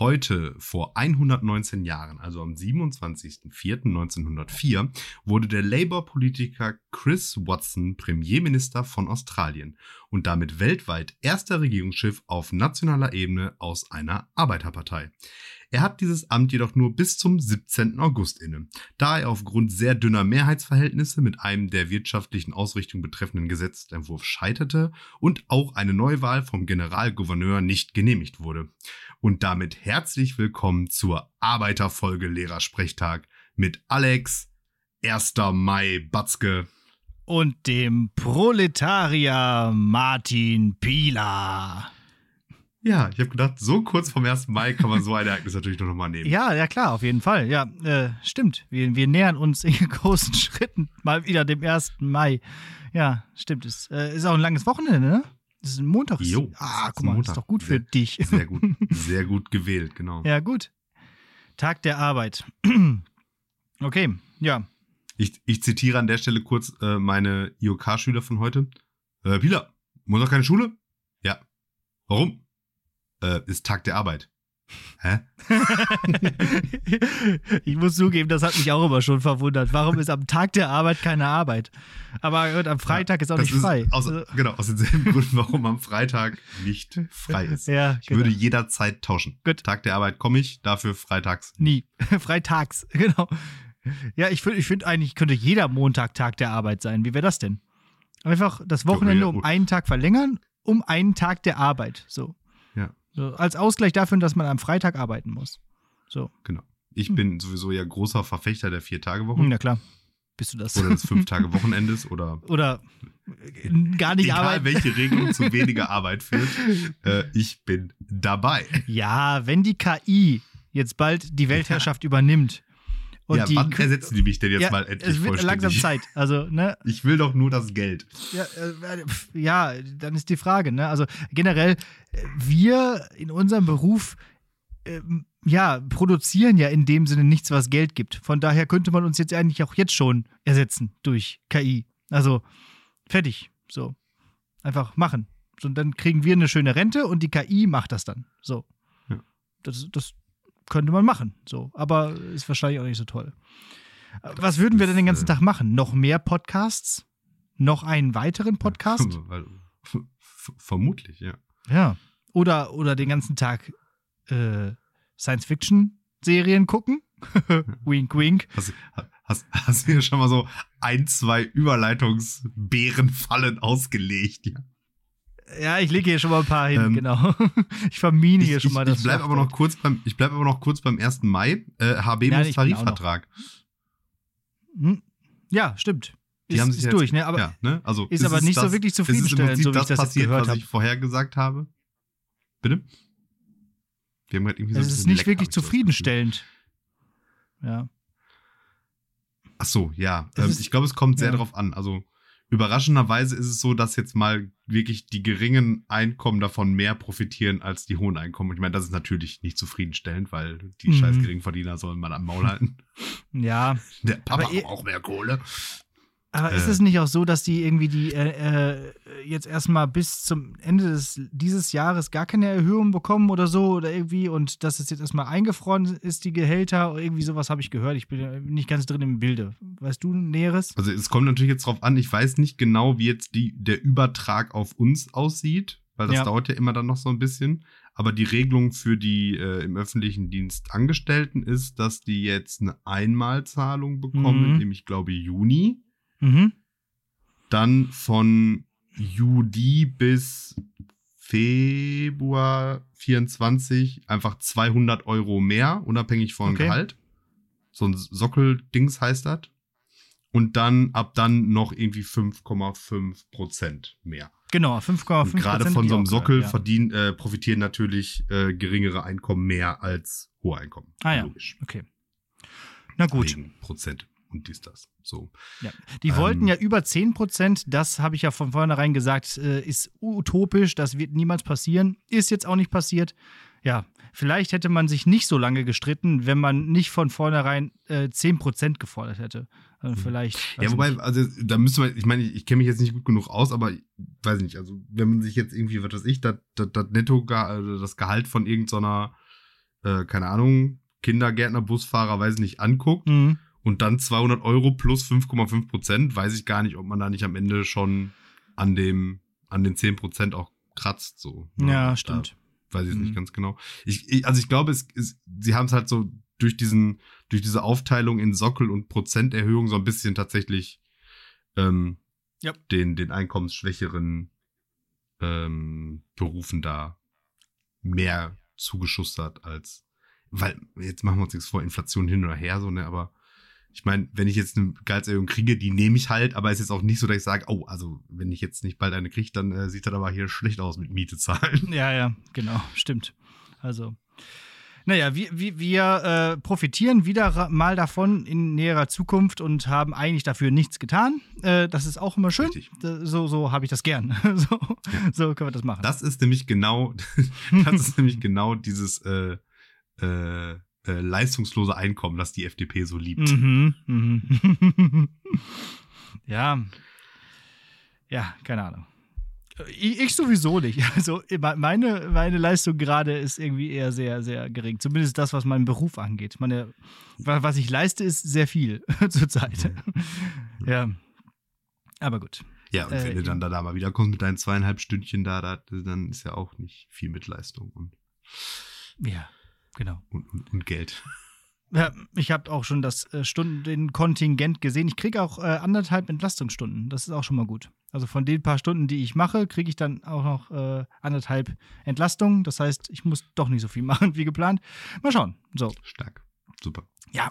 Heute, vor 119 Jahren, also am 27.04.1904, wurde der Labour-Politiker Chris Watson Premierminister von Australien und damit weltweit erster Regierungsschiff auf nationaler Ebene aus einer Arbeiterpartei. Er hat dieses Amt jedoch nur bis zum 17. August inne, da er aufgrund sehr dünner Mehrheitsverhältnisse mit einem der wirtschaftlichen Ausrichtung betreffenden Gesetzentwurf scheiterte und auch eine Neuwahl vom Generalgouverneur nicht genehmigt wurde. Und damit herzlich willkommen zur Arbeiterfolge Lehrersprechtag mit Alex, 1. Mai Batzke und dem Proletarier Martin Pieler. Ja, ich habe gedacht, so kurz vom 1. Mai kann man so ein Ereignis natürlich noch mal nehmen. Ja, ja klar, auf jeden Fall. Ja, äh, stimmt. Wir, wir nähern uns in großen Schritten mal wieder dem 1. Mai. Ja, stimmt. Es äh, ist auch ein langes Wochenende, ne? Das ist ein Montag. Jo, ah, guck mal, das ist doch gut für sehr, dich. Sehr gut, sehr gut gewählt, genau. Ja, gut. Tag der Arbeit. okay, ja. Ich, ich zitiere an der Stelle kurz äh, meine IOK-Schüler von heute. Äh, Pila, muss noch keine Schule? Ja. Warum? Äh, ist Tag der Arbeit. Hä? ich muss zugeben, das hat mich auch immer schon verwundert. Warum ist am Tag der Arbeit keine Arbeit? Aber am Freitag ja, ist auch nicht frei. Aus, also genau, aus denselben Gründen, warum am Freitag nicht frei ist. Ja, ich genau. würde jederzeit tauschen. Gut. Tag der Arbeit komme ich, dafür freitags. Nie. Freitags, genau. Ja, ich finde ich find eigentlich, könnte jeder Montag Tag der Arbeit sein. Wie wäre das denn? Einfach das Wochenende um einen Tag verlängern, um einen Tag der Arbeit. So. So, als Ausgleich dafür, dass man am Freitag arbeiten muss. So. Genau. Ich hm. bin sowieso ja großer Verfechter der Vier-Tage-Woche. Hm, na klar. Bist du das? Oder des Fünf-Tage-Wochenendes oder. Oder gar nicht egal, arbeiten. welche Regelung zu weniger Arbeit führt. Äh, ich bin dabei. Ja, wenn die KI jetzt bald die Weltherrschaft übernimmt, und ja, die, wann ersetzen die mich denn jetzt ja, mal endlich Es wird langsam Zeit. Also, ne? Ich will doch nur das Geld. Ja, äh, ja, dann ist die Frage, ne? Also generell, äh, wir in unserem Beruf äh, ja, produzieren ja in dem Sinne nichts, was Geld gibt. Von daher könnte man uns jetzt eigentlich auch jetzt schon ersetzen durch KI. Also, fertig. So. Einfach machen. Und dann kriegen wir eine schöne Rente und die KI macht das dann. So. Ja. Das, das könnte man machen. So, aber ist wahrscheinlich auch nicht so toll. Was würden wir denn den ganzen äh, Tag machen? Noch mehr Podcasts? Noch einen weiteren Podcast? Vermutlich, ja. Ja. Oder, oder den ganzen Tag äh, Science-Fiction-Serien gucken? wink, wink. Hast, hast, hast du hier schon mal so ein, zwei Überleitungsbärenfallen ausgelegt, ja? Ja, ich lege hier schon mal ein paar hin, ähm, genau. Ich vermine hier schon mal das. Ich bleibe aber noch kurz beim, ich bleib aber noch kurz beim 1. Mai. Äh, HB ja, Tarifvertrag. Hm? Ja, stimmt. Die ist, haben sich ist jetzt, durch, ne? Aber ja, ne? Also ist, ist aber nicht das, so wirklich zufriedenstellend, so wie das ich das passiert, gehört was ich vorher gesagt habe. Bitte? Wir haben gerade irgendwie so Es ist nicht Leck, wirklich zufriedenstellend. Ja. Ach so, ja. Ähm, ist, ich glaube, es kommt sehr ja. darauf an. Also Überraschenderweise ist es so, dass jetzt mal wirklich die geringen Einkommen davon mehr profitieren als die hohen Einkommen. Ich meine, das ist natürlich nicht zufriedenstellend, weil die mhm. scheiß Geringverdiener sollen mal am Maul halten. Ja. Der Papa hat auch mehr Kohle. Aber ist es nicht auch so, dass die irgendwie die äh, äh, jetzt erstmal bis zum Ende des, dieses Jahres gar keine Erhöhung bekommen oder so oder irgendwie und dass es jetzt erstmal eingefroren ist, die Gehälter oder irgendwie sowas habe ich gehört. Ich bin nicht ganz drin im Bilde. Weißt du Näheres? Also es kommt natürlich jetzt drauf an, ich weiß nicht genau, wie jetzt die, der Übertrag auf uns aussieht, weil das ja. dauert ja immer dann noch so ein bisschen. Aber die Regelung für die äh, im öffentlichen Dienst Angestellten ist, dass die jetzt eine Einmalzahlung bekommen, mhm. nämlich glaube Juni. Mhm. Dann von Juli bis Februar 24 einfach 200 Euro mehr, unabhängig von okay. Gehalt. So ein Sockeldings heißt das. Und dann ab dann noch irgendwie 5,5 Prozent mehr. Genau, 5,5% Gerade von so einem Sockel ja. verdienen, äh, profitieren natürlich äh, geringere Einkommen mehr als hohe Einkommen. Ah ja, Logisch. okay. Na gut. Prozent und dies, das. So. Ja. Die ähm, wollten ja über 10 Prozent, das habe ich ja von vornherein gesagt, äh, ist utopisch, das wird niemals passieren. Ist jetzt auch nicht passiert. Ja, vielleicht hätte man sich nicht so lange gestritten, wenn man nicht von vornherein äh, 10 Prozent gefordert hätte. Also vielleicht. Ja, wobei, nicht. also da müsste man, ich meine, ich, ich kenne mich jetzt nicht gut genug aus, aber weiß nicht, also wenn man sich jetzt irgendwie, was weiß ich, das, das, das Netto, also das Gehalt von irgendeiner äh, keine Ahnung, Kindergärtner, Busfahrer, weiß ich nicht, anguckt Mhm. Und dann 200 Euro plus 5,5 Prozent, weiß ich gar nicht, ob man da nicht am Ende schon an dem, an den 10 Prozent auch kratzt, so. ne? Ja, Da stimmt. weiß ich Mhm. nicht ganz genau. Ich, ich, also ich glaube, es, es, sie haben es halt so durch diesen, durch diese Aufteilung in Sockel und Prozenterhöhung so ein bisschen tatsächlich ähm, Ja. den, den einkommensschwächeren ähm, Berufen da mehr zugeschustert als, weil, jetzt machen wir uns nichts vor, Inflation hin oder her, so, ne, aber ich meine, wenn ich jetzt eine Gehaltserhöhung kriege, die nehme ich halt, aber es ist jetzt auch nicht so, dass ich sage, oh, also wenn ich jetzt nicht bald eine kriege, dann äh, sieht das aber hier schlecht aus mit Miete zahlen. Ja, ja, genau, stimmt. Also, naja, wir, wir, wir äh, profitieren wieder mal davon in näherer Zukunft und haben eigentlich dafür nichts getan. Äh, das ist auch immer schön. Richtig. So, so habe ich das gern. so, so können wir das machen. Das ist nämlich genau, das ist nämlich genau dieses äh, äh, äh, leistungslose Einkommen, das die FDP so liebt. Mhm, mhm. ja. Ja, keine Ahnung. Ich, ich sowieso nicht. Also meine, meine Leistung gerade ist irgendwie eher sehr, sehr gering. Zumindest das, was meinen Beruf angeht. Meine, wa- was ich leiste, ist sehr viel zurzeit. ja. Aber gut. Ja, und Äh, wenn du dann da, da mal wieder kommst mit deinen zweieinhalb Stündchen da, da, dann ist ja auch nicht viel mit Leistung und, Ja, genau. und, und, und Geld. Ja, ich habe auch schon das äh, Stundenkontingent gesehen. Ich kriege auch äh, anderthalb Entlastungsstunden. Das ist auch schon mal gut. Also von den paar Stunden, die ich mache, kriege ich dann auch noch äh, anderthalb Entlastungen. Das heißt, ich muss doch nicht so viel machen wie geplant. Mal schauen. So. Stark. Super. Ja.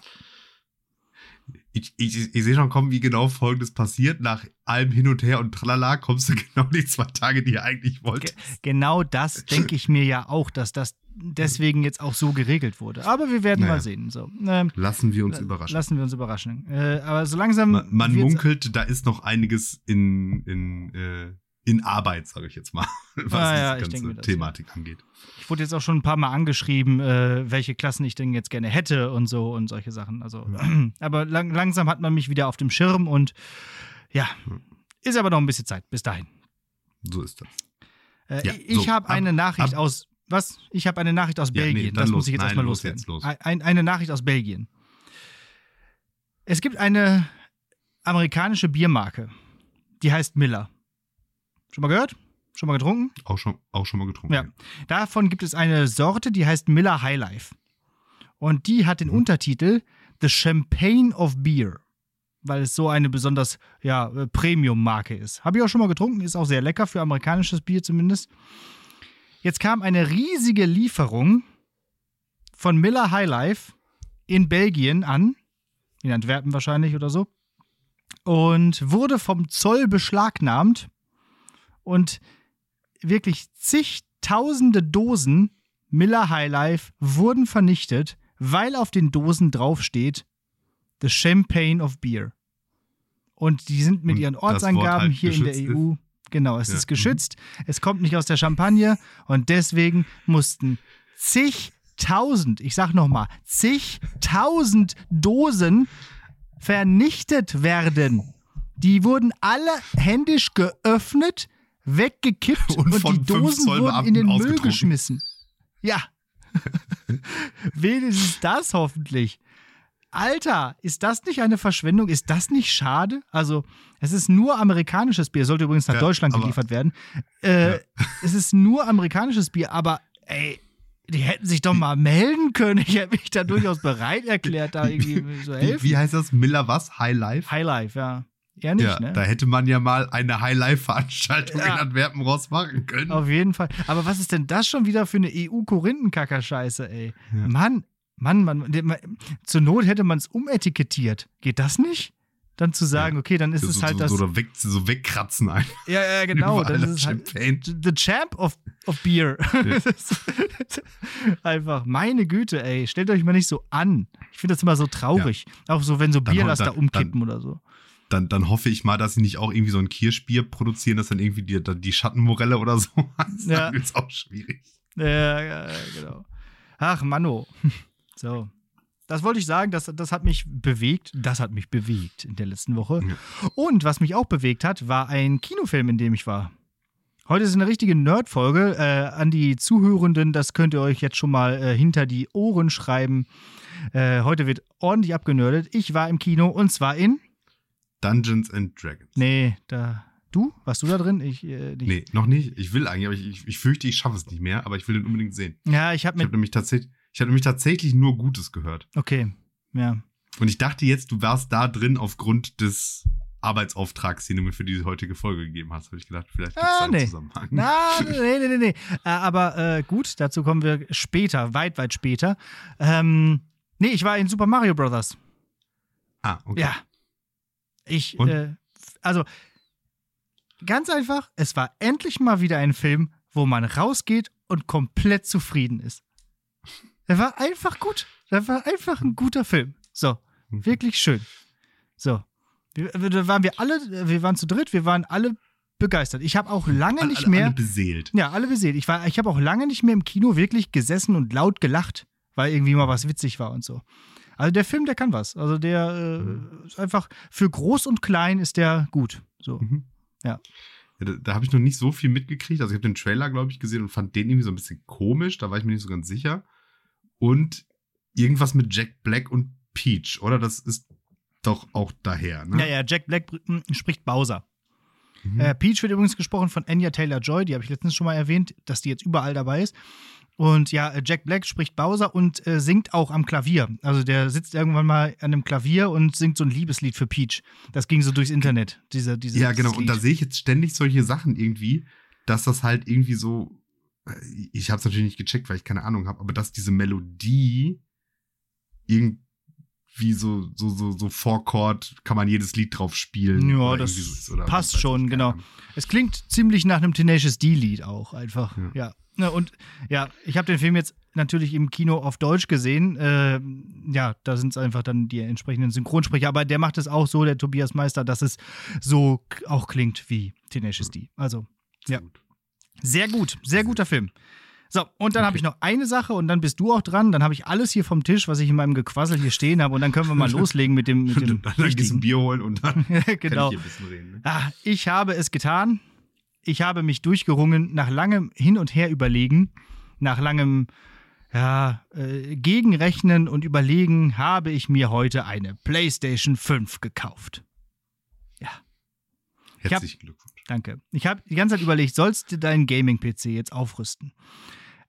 Ich, ich, ich sehe schon kommen, wie genau folgendes passiert. Nach allem hin und her und tralala kommst du genau die zwei Tage, die ihr eigentlich wolltest. Genau das denke ich mir ja auch, dass das deswegen jetzt auch so geregelt wurde. Aber wir werden Naja. mal sehen. So. Ähm, Lassen wir uns überraschen. Lassen wir uns überraschen. Äh, aber so langsam. Man, man munkelt, da ist noch einiges in, in, äh, in Arbeit, sage ich jetzt mal, was ja, diese ich denke ganze mir das, Thematik angeht. Ich wurde jetzt auch schon ein paar Mal angeschrieben, äh, welche Klassen ich denn jetzt gerne hätte und so und solche Sachen. Also, aber lang, langsam hat man mich wieder auf dem Schirm und ja, ist aber noch ein bisschen Zeit bis dahin. So ist das. Äh, Ja, ich so, habe ab- eine Nachricht ab- aus. Was? Ich habe eine Nachricht aus Ja, nee, Belgien. dann das los. muss ich jetzt Nein, erstmal los loswerden. jetzt, los. Ein, eine Nachricht aus Belgien. Es gibt eine amerikanische Biermarke, die heißt Miller. Schon mal gehört? Schon mal getrunken? Auch schon, auch schon mal getrunken. Ja. Davon gibt es eine Sorte, die heißt Miller High Life. Und die hat den Mhm. Untertitel The Champagne of Beer. Weil es so eine besonders ja, äh, Premium-Marke ist. Habe ich auch schon mal getrunken, ist auch sehr lecker für amerikanisches Bier zumindest. Jetzt kam eine riesige Lieferung von Miller High Life in Belgien an. In Antwerpen wahrscheinlich oder so. Und wurde vom Zoll beschlagnahmt. Und wirklich zigtausende Dosen Miller High Life wurden vernichtet, weil auf den Dosen draufsteht The Champagne of Beer. Und die sind mit Und ihren Wort Ortsangaben halt hier in der EU. Genau, es Ja. ist geschützt. Es kommt nicht aus der Champagne und deswegen mussten zigtausend, ich sag nochmal, zigtausend Dosen vernichtet werden. Die wurden alle händisch geöffnet, weggekippt Und und, von die Dosen wurden in den Müll geschmissen. Ja. Wenigstens das hoffentlich. Alter, ist das nicht eine Verschwendung? Ist das nicht schade? Also, es ist nur amerikanisches Bier, sollte übrigens nach Ja, Deutschland aber- geliefert werden. Äh, Es ist nur amerikanisches Bier, aber ey, die hätten sich doch mal melden können. Ich hätte mich da durchaus bereit erklärt, da irgendwie zu Wie, helfen. wie heißt das? Miller was? High Life? Highlife, ja. Ja, nicht, ja, ne? da hätte man ja mal eine High Life-Veranstaltung Ja. in Antwerpen raus machen können. Auf jeden Fall. Aber was ist denn das schon wieder für eine EU-Korinthenkacker-Scheiße, ey? Ja. Mann, Mann, Mann, der- man- zur Not hätte man es umetikettiert. Geht das nicht? Dann zu sagen, Ja. okay, dann ist so, es halt so, das. so, weg, so wegkratzen einfach. ja, ja, genau. Dann das ist es halt Champagne. the champ of, of beer. Einfach, meine Güte, ey, stellt euch mal nicht so an. Ich finde das immer so traurig. Auch so, wenn so Dann- Bierlaster dann- umkippen oder so. Dann, dann hoffe ich mal, dass sie nicht auch irgendwie so ein Kirschbier produzieren, das dann irgendwie die, die Schattenmorelle oder so heißt. Ja. Dann ist auch schwierig. Ja, ja, genau. Ach, Manno. So. Das wollte ich sagen, das, das hat mich bewegt. Das hat mich bewegt in der letzten Woche. Ja. Und was mich auch bewegt hat, war ein Kinofilm, in dem ich war. Heute ist eine richtige Nerd-Folge. Äh, an die Zuhörenden, das könnt ihr euch jetzt schon mal äh, hinter die Ohren schreiben. Äh, heute wird ordentlich abgenördet. Ich war im Kino und zwar in. Dungeons and Dragons. Nee, da. Du? Warst du da drin? Ich, äh, nicht. Nee, noch nicht. Ich will eigentlich, aber ich, ich, ich fürchte, ich schaffe es nicht mehr, aber ich will den unbedingt sehen. Ja, ich habe Ich mit. habe nämlich, tatsächlich- ich hab nämlich tatsächlich nur Gutes gehört. Okay, ja. Und ich dachte jetzt, du warst da drin aufgrund des Arbeitsauftrags, den du mir für diese heutige Folge gegeben hast. Habe ich gedacht, vielleicht gibt es Ah, nee. Zusammenhang. Na, nee, nee, nee, nee. Äh, aber äh, gut, dazu kommen wir später, weit, weit später. Ähm, nee, ich war in Super Mario Brothers. Ah, okay. Ja. Ich, äh, also, ganz einfach, es war endlich mal wieder ein Film, wo man rausgeht und komplett zufrieden ist. Er war einfach gut. Er war einfach ein guter Film. So, Mhm. wirklich schön. So. Da waren wir alle, wir waren zu dritt, wir waren alle begeistert. Ich habe auch lange nicht alle, mehr. alle beseelt. Ja, alle beseelt. Ich, war- ich habe auch lange nicht mehr im Kino wirklich gesessen und laut gelacht, weil irgendwie mal was witzig war und so. Also der Film, der kann was. Also der äh, ist einfach für groß und klein ist der gut. So. Mhm. Ja. Ja, da da habe ich noch nicht so viel mitgekriegt. Also ich habe den Trailer, glaube ich, gesehen und fand den irgendwie so ein bisschen komisch. Da war ich mir nicht so ganz sicher. Und irgendwas mit Jack Black und Peach, oder? Das ist doch auch daher, ne? Ja, ja, Jack Black hm, spricht Bowser. Mhm. Äh, Peach wird übrigens gesprochen von Anya Taylor-Joy, die habe ich letztens schon mal erwähnt, dass die jetzt überall dabei ist. Und ja, äh, Jack Black spricht Bowser und äh, singt auch am Klavier. Also der sitzt irgendwann mal an einem Klavier und singt so ein Liebeslied für Peach. Das ging so durchs Internet, diese, diese, ja, genau. dieses Und da Lied. sehe ich jetzt ständig solche Sachen irgendwie, dass das halt irgendwie so. äh, Ich habe es natürlich nicht gecheckt, weil ich keine Ahnung habe, aber dass diese Melodie irgendwie so so so so Vorchord kann man jedes Lied drauf spielen. Ja, das so passt schon, genau. Es klingt ziemlich nach einem Tenacious D-Lied auch einfach. Ja. Ja. Und ja, ich habe den Film jetzt natürlich im Kino auf Deutsch gesehen. Ähm, ja, da sind es einfach dann die entsprechenden Synchronsprecher. Aber der macht es auch so, der Tobias Meister, dass es so auch klingt wie Tenacious D. Also Ja. Sehr gut, sehr guter Film. So, und dann habe Okay. ich noch eine Sache und dann bist du auch dran. Dann habe ich alles hier vom Tisch, was ich in meinem Gequassel hier stehen habe. Und dann können wir mal loslegen mit dem, mit dem dann gehst ein. Bier holen und dann genau. kann ich hier ein bisschen reden. Ne? Ah, ich habe es getan. Ich habe mich durchgerungen nach langem Hin und Her überlegen, nach langem ja, äh, Gegenrechnen und Überlegen habe ich mir heute eine PlayStation 5 gekauft. hab- Herzlichen Glückwunsch. Danke. Ich habe die ganze Zeit überlegt, sollst du deinen Gaming-PC jetzt aufrüsten?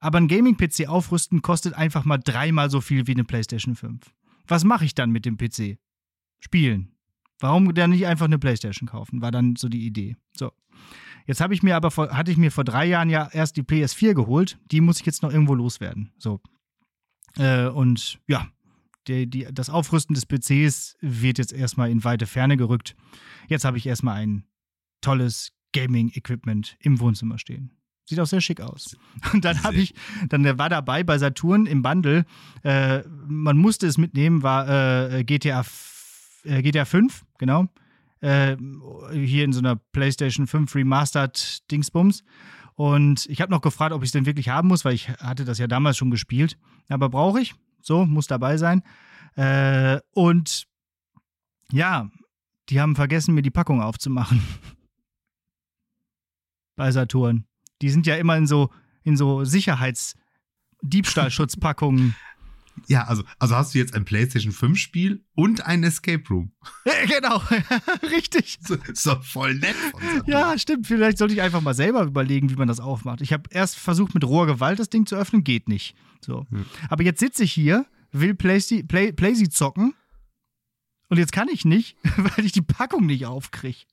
Aber ein Gaming-PC aufrüsten kostet einfach mal dreimal so viel wie eine PlayStation 5. Was mache ich dann mit dem PC? Spielen. Warum dann nicht einfach eine PlayStation kaufen? War dann so die Idee. So. Jetzt habe ich mir aber vor, hatte ich mir vor drei Jahren ja erst die PS4 geholt. Die muss ich jetzt noch irgendwo loswerden. So. Äh, und ja, die, die, das Aufrüsten des PCs wird jetzt erstmal in weite Ferne gerückt. Jetzt habe ich erstmal ein tolles Gaming-Equipment im Wohnzimmer stehen. Sieht auch sehr schick aus. Und dann habe ich, dann der war dabei bei Saturn im Bundle. Äh, man musste es mitnehmen, war äh, GTA, äh, GTA 5, genau. Äh, hier in so einer PlayStation 5 Remastered Dingsbums. Und ich habe noch gefragt, ob ich es denn wirklich haben muss, weil ich hatte das ja damals schon gespielt. Aber brauche ich. So, muss dabei sein. Äh, und ja, die haben vergessen, mir die Packung aufzumachen. Bei Saturn. Die sind ja immer in so, in so Sicherheitsdiebstahlschutzpackungen. Ja, also, also hast du jetzt ein PlayStation 5 Spiel und ein Escape Room. genau, richtig. Ist doch voll nett. Ja, stimmt. Vielleicht sollte ich einfach mal selber überlegen, wie man das aufmacht. Ich habe erst versucht, mit roher Gewalt das Ding zu öffnen, geht nicht. So. Hm. Aber jetzt sitze ich hier, will Playsy, Play, Playsy zocken und jetzt kann ich nicht, weil ich die Packung nicht aufkriege.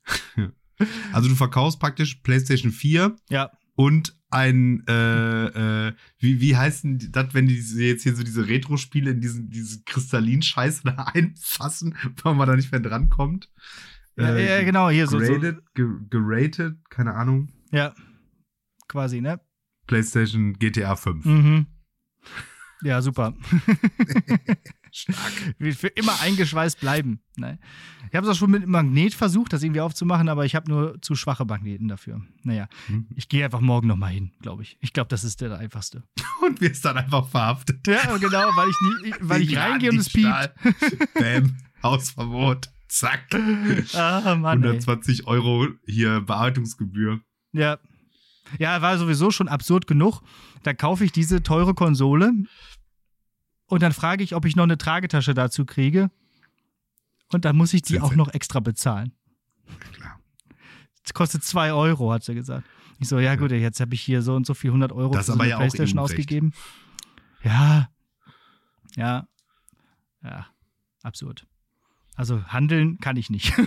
Also du verkaufst praktisch PlayStation 4 Ja, und ein, äh, äh, wie, wie heißt denn das, wenn die jetzt hier so diese Retro-Spiele in diesen, diese Kristallin-Scheiße da einfassen, weil man da nicht mehr drankommt? ja, Äh, ja genau, hier so, so. Graded, ge geratet, keine Ahnung. Ja, quasi, ne? PlayStation GTA 5. Mhm. Ja, super. Stark. Will für immer eingeschweißt bleiben. Ne? Ich habe es auch schon mit einem Magnet versucht, das irgendwie aufzumachen, aber ich habe nur zu schwache Magneten dafür. Naja, Hm. ich gehe einfach morgen nochmal hin, glaube ich. Ich glaube, das ist der einfachste. Und wirst dann einfach verhaftet. Ja, genau, weil ich, nie, weil ich reingehe und es piept. Bam, Hausverbot. Zack. Ah, Mann, ey. 120 Euro hier Bearbeitungsgebühr. Ja. Ja, war sowieso schon absurd genug. Da kaufe ich diese teure Konsole und dann frage ich, ob ich noch eine Tragetasche dazu kriege. Und dann muss ich die auch noch extra bezahlen. Klar. Das kostet 2 Euro, hat sie gesagt. Ich so, ja gut, jetzt habe ich hier so und so viel 100 Euro Das für so eine ja Playstation ausgegeben. Ja, ja, ja, absurd. Also handeln kann ich nicht.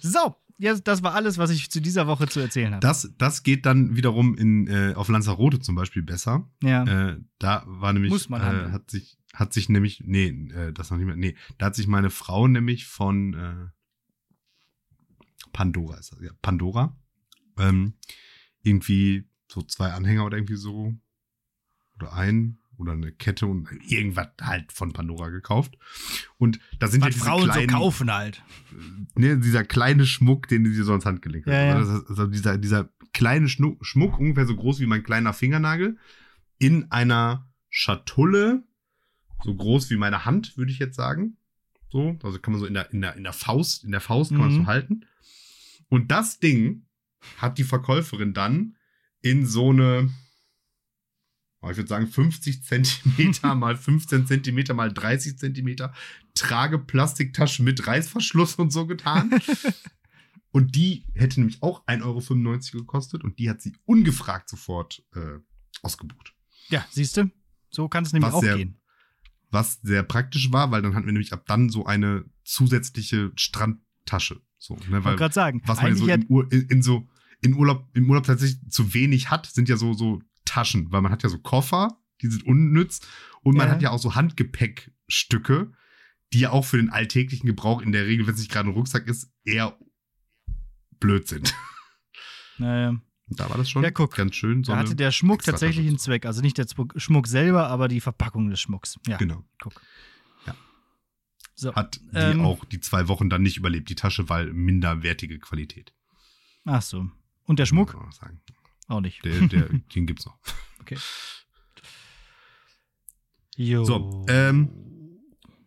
so, jetzt, das war alles, was ich zu dieser Woche zu erzählen habe. Das, das geht dann wiederum in, äh, auf Lanzarote zum Beispiel besser. Ja. Äh, da war nämlich, Muss man äh, hat sich, hat sich nämlich, nee, äh, das noch nicht mehr, nee, da hat sich meine Frau nämlich von äh, Pandora, ist das, ja, Pandora, ähm, irgendwie so zwei Anhänger oder irgendwie so, oder ein, oder eine Kette und irgendwas halt von Pandora gekauft. Und da sind ja Was diese Frauen kleinen, so kaufen halt. ne, dieser kleine Schmuck, den sie so ans Handgelenk hat. Ja, ja. Also, also dieser, dieser kleine Schnu Schmuck, ungefähr so groß wie mein kleiner Fingernagel, in einer Schatulle, so groß wie meine Hand, würde ich jetzt sagen. So, also kann man so in der, in der, in der Faust, in der Faust kann man Mhm. so halten. Und das Ding hat die Verkäuferin dann in so eine, ich würde sagen, 50 Zentimeter mal 15 Zentimeter mal 30 Zentimeter Trageplastiktasche mit Reißverschluss und so getan. und die hätte nämlich auch 1,95 Euro gekostet und die hat sie ungefragt sofort äh, ausgebucht. Ja, siehst du? So kann es nämlich Was auch sehr- gehen. Was sehr praktisch war, weil dann hatten wir nämlich ab dann so eine zusätzliche Strandtasche. So, ne, Ich weil wollte gerade sagen, was man so Ur, in, in so in Urlaub, im Urlaub tatsächlich zu wenig hat, sind ja so, so Taschen, weil man hat ja so Koffer, die sind unnütz und man Ja. hat ja auch so Handgepäckstücke, die ja auch für den alltäglichen Gebrauch in der Regel, wenn es nicht gerade ein Rucksack ist, eher blöd sind. naja, da war das schon Ja, guck. ganz schön. So da hatte der Schmuck tatsächlich einen Zweck. Also nicht der Schmuck selber, aber die Verpackung des Schmucks. Ja, Genau. guck. Ja. So. Hat die Ähm. auch die zwei Wochen dann nicht überlebt, die Tasche, weil minderwertige Qualität. Ach so. Und der Schmuck? Auch nicht. Der, der, den gibt's noch. Jo. So, ähm,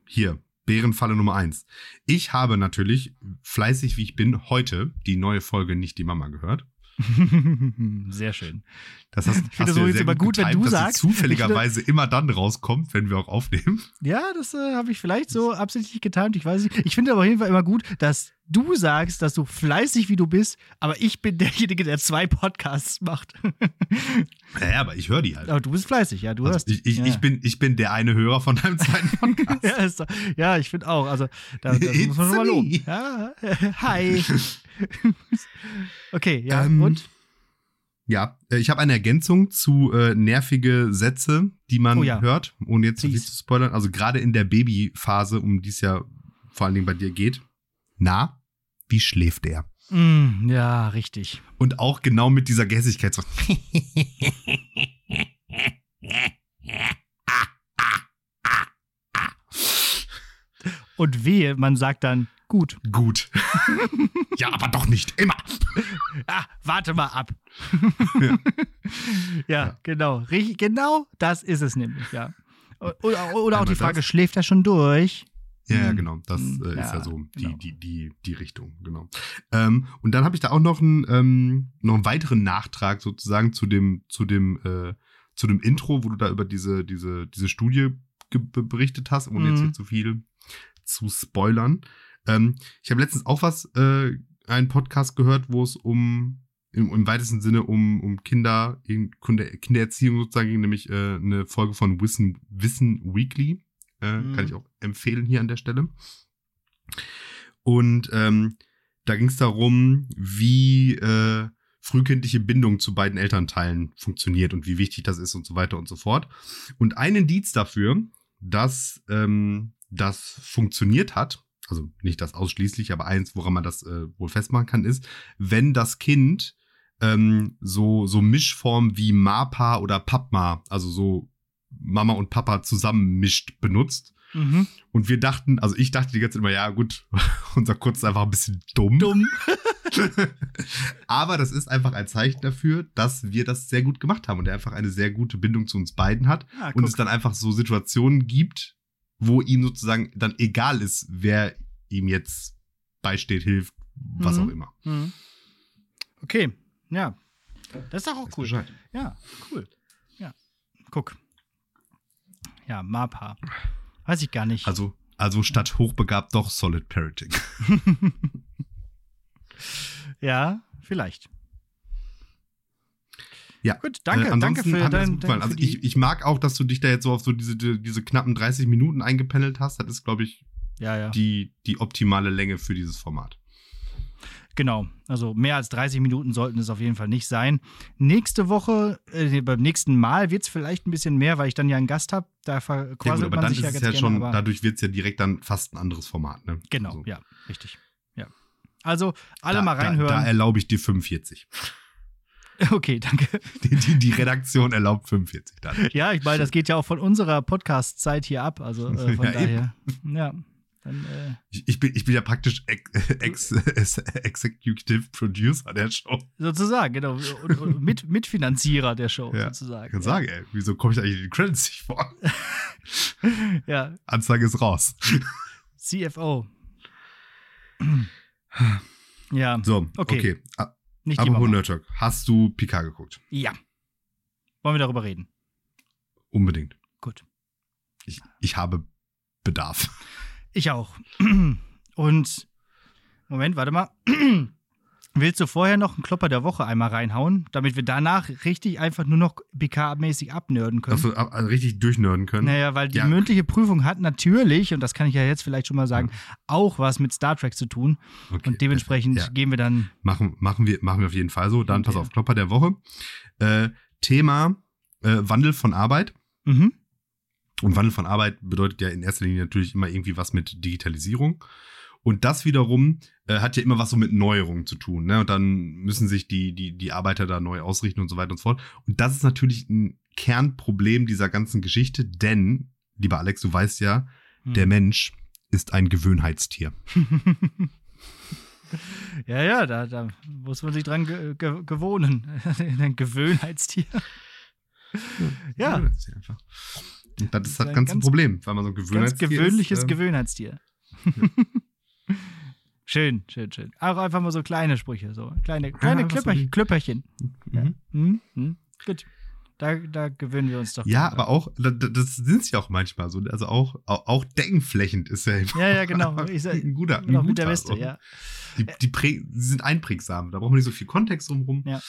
Hier, Bärenfalle Nummer eins. Ich habe natürlich, fleißig wie ich bin, heute die neue Folge Nicht die Mama gehört. Sehr schön. Das hast, Ich finde hast so du jetzt sehr aber gut, wenn getimt, du dass sie sagst. zufälligerweise immer dann rauskommt, wenn wir auch aufnehmen. Ja, das äh, habe ich vielleicht so absichtlich getimt. Ich weiß nicht. Ich finde aber auf jeden Fall immer gut, dass du sagst, dass du fleißig wie du bist, aber ich bin derjenige, der zwei Podcasts macht. Ja, aber ich höre die halt. aber du bist fleißig, ja. Du Also hast. ich, ich, ja. ich, bin, ich bin der eine Hörer von deinem zweiten Podcast. ja, ist ja, ich finde auch. Also, da, muss man schon mal loben. Ja, hi. okay, ja, Ähm, und? Ja, äh, ich habe eine Ergänzung zu äh, nervige Sätze, die man Oh ja. hört, ohne jetzt zu viel zu spoilern. Also gerade in der Babyphase, um die es ja vor allen Dingen bei dir geht. Na, wie schläft der? Mm, ja, richtig. Und auch genau mit dieser Gässigkeit so. Und wehe, man sagt dann, gut. Gut. ja, aber doch nicht immer. Ah, warte mal ab. Ja. ja, Ja. genau. Richtig, genau das ist es nämlich, ja. Oder, oder auch die Frage, das. schläft er schon durch? Ja, ja, Hm. genau. Das Hm, äh, ist ja, ja so die, genau. die, die, die Richtung, genau. Ähm, und dann habe ich da auch noch einen, ähm, noch einen weiteren Nachtrag sozusagen zu dem, zu dem, äh, zu dem Intro, wo du da über diese, diese, diese Studie berichtet hast, ohne jetzt Mhm. hier zu viel zu spoilern. Ähm, ich habe letztens auch was, äh, einen Podcast gehört, wo es um im, im weitesten Sinne um, um Kinder, in- Kinder, Kindererziehung sozusagen ging, nämlich äh, eine Folge von Wissen, Wissen Weekly. Äh, Mhm. Kann ich auch empfehlen hier an der Stelle. Und ähm, da ging es darum, wie äh, frühkindliche Bindung zu beiden Elternteilen funktioniert und wie wichtig das ist und so weiter und so fort. Und ein Indiz dafür, dass ähm, das funktioniert hat, also nicht das ausschließlich, aber eins, woran man das äh, wohl festmachen kann, ist, wenn das Kind ähm, so, so Mischformen wie MAPA oder PAPMA, also so Mama und Papa zusammenmischt, benutzt. Mhm. Und wir dachten, also ich dachte die ganze Zeit immer, ja gut, unser Kurz ist einfach ein bisschen dumm. Dumm. Aber das ist einfach ein Zeichen dafür, dass wir das sehr gut gemacht haben und er einfach eine sehr gute Bindung zu uns beiden hat. Ah, und es dann einfach so Situationen gibt, wo ihm sozusagen dann egal ist, wer ihm jetzt beisteht, hilft, was Mhm. auch immer. Mhm. Okay, ja. Das ist doch auch cool. Bescheid. Ja, cool. Ja, guck. Ja, MAPA. Weiß ich gar nicht. Also, also statt hochbegabt doch Solid Parroting. ja, vielleicht. Ja. Gut, danke, Äh, danke für dein, dein Also ich, ich mag auch, dass du dich da jetzt so auf so diese, diese knappen 30 Minuten eingependelt hast. Das ist, glaube ich, Ja, ja. die, die optimale Länge für dieses Format. Genau. Also mehr als 30 Minuten sollten es auf jeden Fall nicht sein. Nächste Woche, äh, beim nächsten Mal wird es vielleicht ein bisschen mehr, weil ich dann ja einen Gast habe. Da Ja, gut, verquasselt aber man dann sich ist ja es ja gerne. schon, dadurch wird es ja direkt dann fast ein anderes Format, ne? genau, Also, ja, richtig. Ja. Also alle da, mal Da, da reinhören. erlaube ich dir 45. okay, danke. Die, die, die Redaktion erlaubt 45 dann. Ja, ich meine, das geht ja auch von unserer Podcast-Zeit hier ab. Also äh, von Ja, daher. Ja. Dann, äh, Ich, ich, bin, ich bin ja praktisch ex, ex, Executive Producer der Show. sozusagen, genau. Und, und mit, Mitfinanzierer der Show, Ja, sozusagen. Ich kann sagen, ey, wieso komme ich eigentlich in den Credits nicht vor? Ja, Anzeige ist raus. CFO. ja, So, Okay. okay. nicht immer. Nerd Talk, hast du Picard geguckt? Ja. Wollen wir darüber reden? Unbedingt. Gut. Ich, ich habe Bedarf. Ich auch. Und Moment, warte mal. Willst du vorher noch einen Klopper der Woche einmal reinhauen, damit wir danach richtig einfach nur noch BK-mäßig abnörden können? Wir ab- also richtig durchnörden können. Naja, weil die Ja. mündliche Prüfung hat natürlich, und das kann ich ja jetzt vielleicht schon mal sagen, auch was mit Star Trek zu tun. Okay, Und dementsprechend. Ja. gehen wir dann. Machen, machen, wir, machen wir auf jeden Fall so. Dann pass Okay. auf, Klopper der Woche. Äh, Thema äh, Wandel von Arbeit. Mhm. Und Wandel von Arbeit bedeutet ja in erster Linie natürlich immer irgendwie was mit Digitalisierung. Und das wiederum äh, hat ja immer was so mit Neuerungen zu tun. Ne? Und dann müssen sich die, die, die Arbeiter da neu ausrichten und so weiter und so fort. Und das ist natürlich ein Kernproblem dieser ganzen Geschichte, denn, lieber Alex, du weißt ja, Hm. der Mensch ist ein Gewöhnheitstier. ja, ja, da, da muss man sich dran ge ge gewohnen. Ein Gewöhnheitstier. Ja. Einfach. Und das ist Das ein ganze ganz- Problem, weil man so ein Ganz Gewöhnheitstier gewöhnliches ist. ähm, Gewöhnheitstier. schön, schön, schön. Auch einfach mal so kleine Sprüche, so kleine, kleine einfach so Klipperchen. die- Klipperchen. Ja. Mhm. Hm, hm. Gut. Da, da gewöhnen wir uns doch. Ja, aber auch, da- da- das sind sie auch manchmal so. Also auch, auch, auch deckenflächend ist ja immer Ja, ja, genau. Ich sag, ein guter. Ein guter mit der Weste, so. ja. Die, die, die sind einprägsam. Da braucht man nicht so viel Kontext drumherum. Ja.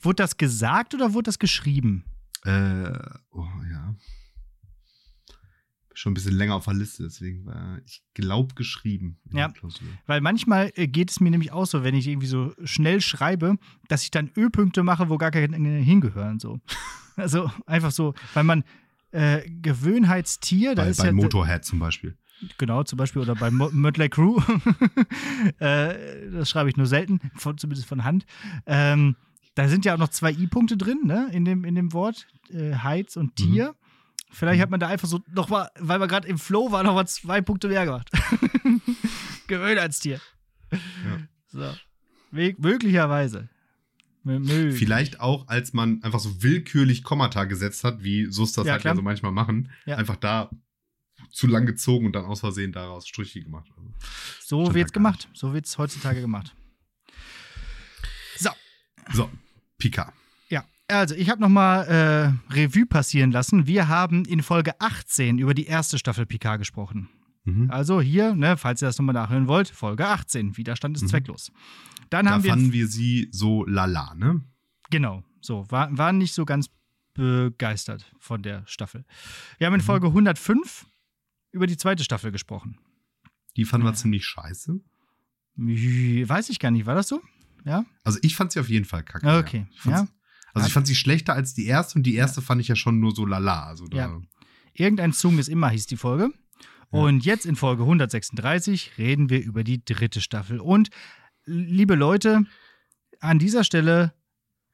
Wurde das gesagt oder wurde das geschrieben? Äh, oh ja. Schon ein bisschen länger auf der Liste, deswegen war ich glaub geschrieben. Ja. Weil manchmal äh, geht es mir nämlich auch so, wenn ich irgendwie so schnell schreibe, dass ich dann Ö-Punkte mache, wo gar keine hingehören. So. Also einfach so, weil man äh, Gewöhnheitstier, da Bei, ist bei ja. Motorhead zum Beispiel. Genau, zum Beispiel oder bei Mo- Mötley Crew. äh, das schreibe ich nur selten, von, zumindest von Hand. Ähm, da sind ja auch noch zwei I-Punkte drin, ne, in dem, in dem Wort. Äh, Heiz und Tier. Vielleicht hat man da einfach so nochmal, weil wir gerade im Flow waren, nochmal zwei Punkte mehr gemacht. Gewöhnheitstier. So. Weg- Möglicherweise. Mö- möglich. Vielleicht auch, als man einfach so willkürlich Kommata gesetzt hat, wie Sus das Ja, halt ja so manchmal machen. Ja. Einfach da zu lang gezogen und dann aus Versehen daraus Striche gemacht. Also, So wird's ja gemacht. So wird's heutzutage gemacht. So. So, Pika. Also ich habe nochmal äh, Revue passieren lassen. Wir haben in Folge 18 über die erste Staffel Picard gesprochen. Mhm. Also hier, ne, falls ihr das nochmal nachhören wollt, Folge 18. Widerstand ist Mhm. zwecklos. Dann Da haben wir. fanden wir sie so lala, ne? Genau, so, war, waren nicht so ganz begeistert von der Staffel. Wir haben in Mhm. Folge 105 über die zweite Staffel gesprochen. Die fanden wir Ja. ziemlich scheiße. Weiß ich gar nicht, war das so? Ja? Also ich fand sie auf jeden Fall kacke. Okay, Ja. Also ich fand sie schlechter als die erste und die erste fand ich ja schon nur so lala. Also da, Ja. Irgendein Zung ist immer, hieß die Folge. Und jetzt in Folge 136 reden wir über die dritte Staffel. Und liebe Leute, an dieser Stelle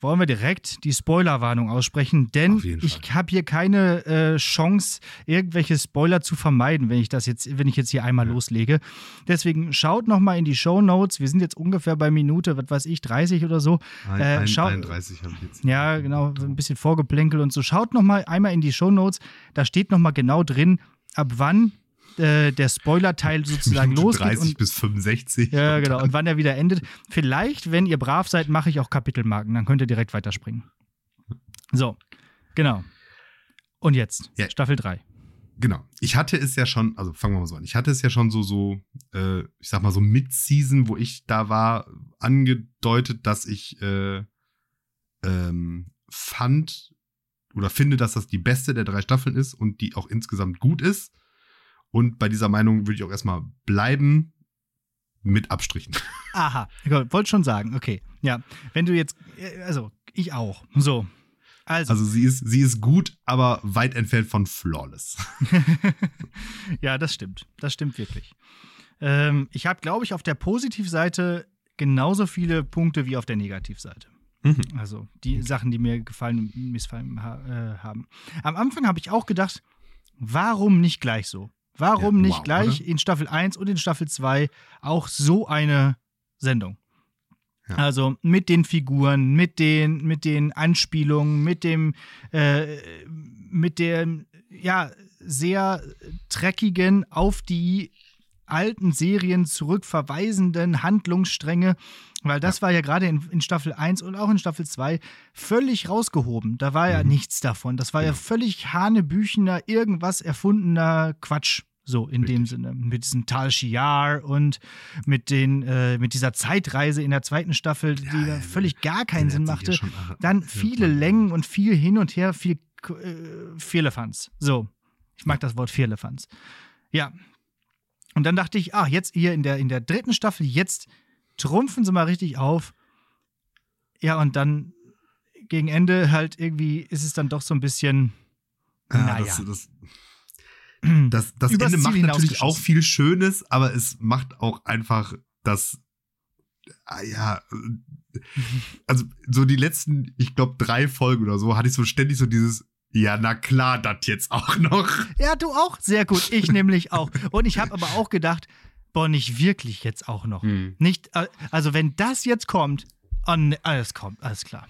wollen wir direkt die Spoilerwarnung aussprechen, denn ich habe hier keine äh, Chance, irgendwelche Spoiler zu vermeiden, wenn ich das jetzt, wenn ich jetzt hier einmal Ja. loslege. Deswegen schaut noch mal in die Show Notes. Wir sind jetzt ungefähr bei Minute, was weiß ich, 30 oder so. ein, Äh, ein, schau- 31 habe ich jetzt. Ja, genau, so ein bisschen Vorgeplänkel und so. Schaut noch mal einmal in die Shownotes, da steht noch mal genau drin, ab wann äh, der Spoiler-Teil sozusagen losgeht. 30 Und, bis 65. ja, Und genau. Und wann er wieder endet. Vielleicht, wenn ihr brav seid, mache ich auch Kapitelmarken. Dann könnt ihr direkt weiterspringen. So, genau. Und jetzt, Ja. Staffel 3. Genau. Ich hatte es ja schon, also fangen wir mal so an. Ich hatte es ja schon so, so, äh, ich sag mal so Mid-Season, wo ich da war, angedeutet, dass ich äh, ähm, fand oder finde, dass das die beste der drei Staffeln ist und die auch insgesamt gut ist. Und bei dieser Meinung würde ich auch erstmal bleiben mit Abstrichen. Aha, ich wollte schon sagen, okay. Ja, wenn du jetzt, äh, also ich auch. So. Also, Also sie ist, sie ist gut, aber weit entfernt von flawless. ja, das stimmt. Das stimmt wirklich. Ähm, ich habe, glaube ich, auf der Positivseite genauso viele Punkte wie auf der Negativseite. Mhm. Also die Sachen, die mir gefallen und missfallen ha äh, haben. Am Anfang habe ich auch gedacht, warum nicht gleich so? Warum Ja, nicht wow, gleich oder? in Staffel 1 und in Staffel 2 auch so eine Sendung? Ja. Also mit den Figuren, mit den, mit den Anspielungen, mit dem, äh, mit dem, ja, sehr dreckigen, auf die alten Serien zurückverweisenden Handlungsstränge, weil das war ja gerade in, in Staffel 1 und auch in Staffel 2 völlig rausgehoben. Da war ja Mhm. nichts davon. Das war ja Genau. völlig hanebüchener, irgendwas erfundener Quatsch. So in dem Richtig. Sinne. Mit diesem Tal Shiar und mit, den, äh, mit dieser Zeitreise in der zweiten Staffel, die Ja, da ja, völlig gar keinen Sinn ja machte. irre- Dann viele Längen und viel hin und her, viel äh, Firlefanz. So, ich mag das Wort Firlefanz. Ja. Und dann dachte ich, ah, jetzt hier in der, in der dritten Staffel, jetzt trumpfen sie mal richtig auf. Ja, und dann gegen Ende halt irgendwie ist es dann doch so ein bisschen. Ja, naja. das, das, das, das Ende macht natürlich auch viel Schönes, aber es macht auch einfach das, ah, ja, äh, also so die letzten, ich glaube, drei Folgen oder so, hatte ich so ständig so dieses, ja, na klar, das jetzt auch noch. Ja, du auch. Sehr gut. Ich nämlich auch. Und ich habe aber auch gedacht, boah, nicht wirklich jetzt auch noch. Hm. Nicht, äh, also wenn das jetzt kommt, oh, ne, alles kommt, alles klar.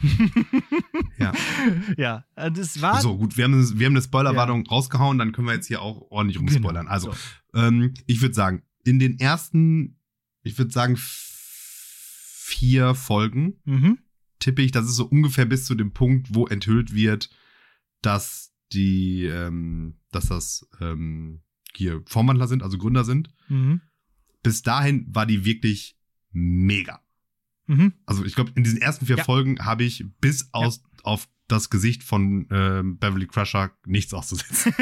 Ja. ja, das war. So, gut, wir haben, wir haben eine Spoilerwarnung rausgehauen, dann können wir jetzt hier auch ordentlich rumspoilern. Genau, Also, so. ähm, ich würde sagen, in den ersten, ich würde sagen, vier Folgen Mhm. tippe ich, das ist so ungefähr bis zu dem Punkt, wo enthüllt wird, dass die, ähm, dass das ähm, hier Vormandler sind, also Gründer sind. Mhm. Bis dahin war die wirklich mega. Mhm. Also ich glaube, in diesen ersten vier Ja. Folgen habe ich bis aus auf das Gesicht von ähm, Beverly Crusher nichts auszusetzen.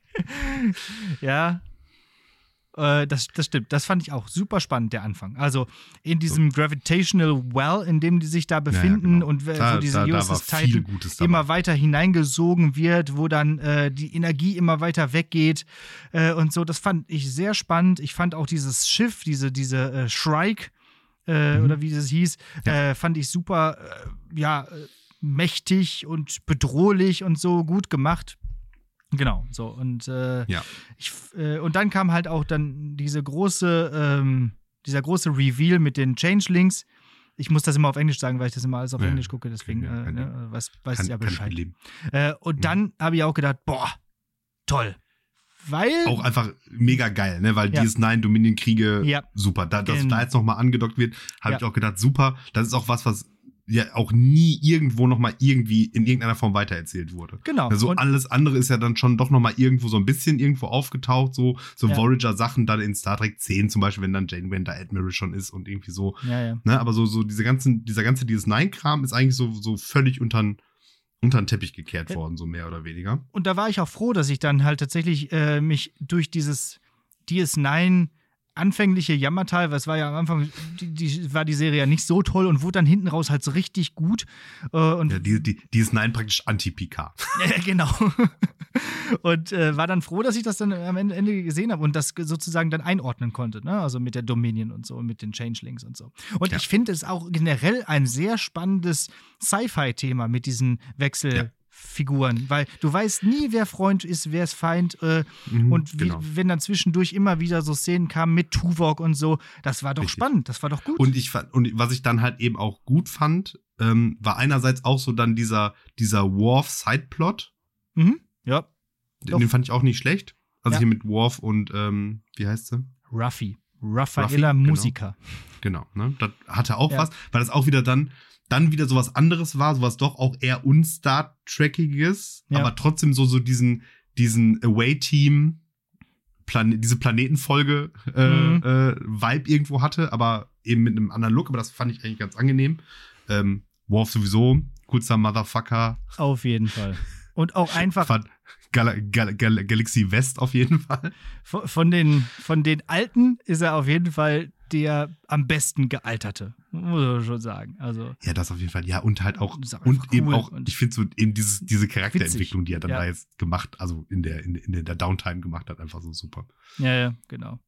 ja. Äh, das, das stimmt. Das fand ich auch super spannend, der Anfang. Also in diesem Gravitational Well, in dem die sich da befinden genau. und da, so diese da, da war USS viel Titan immer weiter hineingesogen wird, wo dann äh, die Energie immer weiter weggeht äh, und so. Das fand ich sehr spannend. Ich fand auch dieses Schiff, diese, diese äh, Shrike, äh, Mhm. oder wie das hieß, äh, fand ich super, ja, mächtig und bedrohlich und so gut gemacht. Genau, so. Und, äh, Ja. ich, äh, und dann kam halt auch dann diese große, ähm, dieser große Reveal mit den Changelings. Ich muss das immer auf Englisch sagen, weil ich das immer alles auf Ja, Englisch gucke, deswegen ja, äh, ne, weiß, weiß Kann, ja ich Bescheid. mitleben. Äh, und Mhm. dann habe ich auch gedacht, boah, toll. Weil. Auch einfach mega geil, ne? Weil Ja. DS9 Dominion Kriege Ja. super. Da, dass Genau. da jetzt nochmal angedockt wird, habe Ja. ich auch gedacht, super. Das ist auch was, was ja auch nie irgendwo nochmal irgendwie in irgendeiner Form weitererzählt wurde. genau. Also und, alles andere ist ja dann schon doch nochmal irgendwo so ein bisschen irgendwo aufgetaucht, so, so Ja. Voyager-Sachen dann in Star Trek 10 zum Beispiel, wenn dann Janeway der Admiral schon ist und irgendwie so. ja, ja. Ne? Aber so, so diese ganzen, dieser ganze DS9-Kram ist eigentlich so, so völlig untern, unter den Teppich gekehrt Ja. worden, so mehr oder weniger. und da war ich auch froh, dass ich dann halt tatsächlich äh, mich durch dieses DS9 anfängliche Jammertal, weil es war ja am Anfang, die, die, war die Serie ja nicht so toll und wurde dann hinten raus halt so richtig gut. Äh, und Ja, die, die, DS9 praktisch Anti-PK. Ja, genau. Und äh, war dann froh, dass ich das dann am Ende, Ende gesehen habe und das sozusagen dann einordnen konnte, ne? Also mit der Dominion und so, mit den Changelings und so. Und Ja. ich finde es auch generell ein sehr spannendes Sci-Fi-Thema mit diesen Wechselfiguren, weil du weißt nie, wer Freund ist, wer ist Feind. Äh, Mhm, und wie, genau. wenn dann zwischendurch immer wieder so Szenen kamen mit Tuvok und so, das war doch Richtig. spannend, das war doch gut. Und ich fand, und was ich dann halt eben auch gut fand, ähm, war einerseits auch so dann dieser, dieser Worf-Sideplot. mhm. Ja, Den, den fand ich auch nicht schlecht. Also Ja. hier mit Worf und, ähm, wie heißt sie? Ruffy. Raffaella Ruffy, genau. Musica. Genau, ne? Das hatte auch Ja. was, weil das auch wieder dann, dann wieder sowas anderes war, sowas doch auch eher unstar Trekkiges, Ja. aber trotzdem so, so diesen, diesen Away-Team, Plan diese Planetenfolge äh, Mhm. äh, Vibe irgendwo hatte, aber eben mit einem anderen Look, aber das fand ich eigentlich ganz angenehm. Ähm, Worf sowieso, coolster Motherfucker. Auf jeden Fall. Und auch einfach Fand Gal Gal Gal Galaxy West auf jeden Fall. von von den, von den Alten ist er auf jeden Fall der am besten gealterte. Muss man schon sagen. Also, Ja, das auf jeden Fall. Ja, und halt auch, und einfach eben cool auch, ich finde so eben dieses, diese Charakterentwicklung, die er dann Ja. da jetzt gemacht, also in der, in, in der Downtime gemacht hat, einfach so super. ja, ja, genau.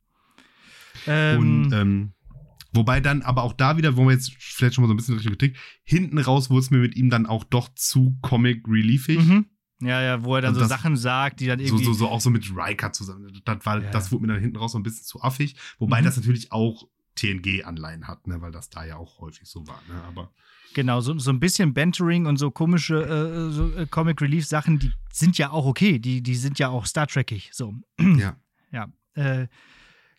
Ähm, und ähm, wobei dann aber auch da wieder, wo wir jetzt vielleicht schon mal so ein bisschen Richtung Kritik, hinten raus wurde es mir mit ihm dann auch doch zu Comic Reliefig. mhm. Ja, ja, wo er dann Also so Sachen sagt, die dann So, irgendwie. so, so auch so mit Riker zusammen. Das, war, Ja. das wurde mir dann hinten raus so ein bisschen zu affig. Wobei Mhm. das natürlich auch TNG-Anleihen hat, ne, weil das da ja auch häufig so war. Ne? Aber Genau, so, so ein bisschen Bantering und so komische äh, so, äh, Comic Relief Sachen, die sind ja auch okay. Die, die sind ja auch Star Trekig. So. ja. Ja. Äh,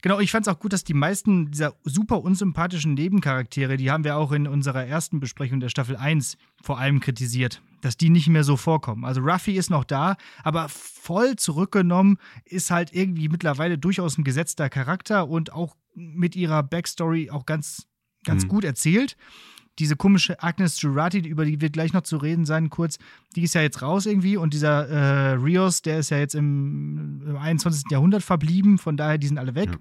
genau, ich fand es auch gut, dass die meisten dieser super unsympathischen Nebencharaktere, die haben wir auch in unserer ersten Besprechung der Staffel 1 vor allem kritisiert, dass die nicht mehr so vorkommen. Also Ruffy ist noch da, aber voll zurückgenommen ist halt irgendwie mittlerweile durchaus ein gesetzter Charakter und auch mit ihrer Backstory auch ganz, ganz Mhm. gut erzählt. Diese komische Agnes Jurati, über die wird gleich noch zu reden sein, kurz, die ist ja jetzt raus irgendwie und dieser äh, Rios, der ist ja jetzt im, im 21. Jahrhundert verblieben, von daher, die sind alle weg. Ja.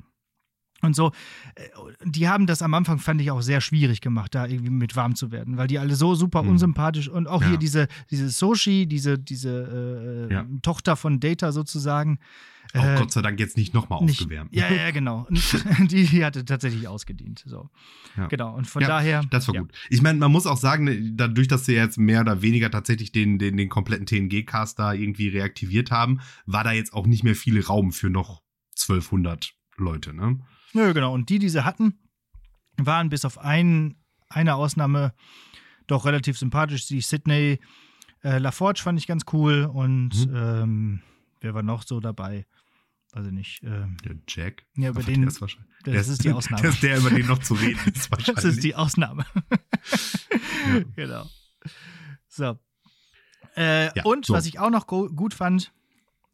Und so, äh, die haben das am Anfang, fand ich, auch sehr schwierig gemacht, da irgendwie mit warm zu werden, weil die alle so super Mhm. unsympathisch und auch Ja. hier diese, diese Soshi, diese, diese äh, Ja. Tochter von Data sozusagen. Auch äh, Gott sei Dank jetzt nicht nochmal aufgewärmt. Ja, ja, genau. die, die hatte tatsächlich ausgedient. So. Ja. Genau. Und von daher. Das war gut. Ich meine, man muss auch sagen, ne, dadurch, dass sie jetzt mehr oder weniger tatsächlich den, den, den kompletten TNG-Cast da irgendwie reaktiviert haben, war da jetzt auch nicht mehr viel Raum für noch 1200 Leute, ne? Nö, genau. Und die, die sie hatten, waren bis auf ein, eine Ausnahme doch relativ sympathisch. Die Sydney äh, LaForge fand ich ganz cool. Und Mhm. ähm, wer war noch so dabei? Weiß ich nicht. Ähm, Der Jack. Ja, über den- der ist wahrscheinlich- das der ist die Ausnahme. Der ist der, über den noch zu reden ist wahrscheinlich. das ist die Ausnahme. Ja. Genau. So. Äh, Ja, und so. was ich auch noch gut fand,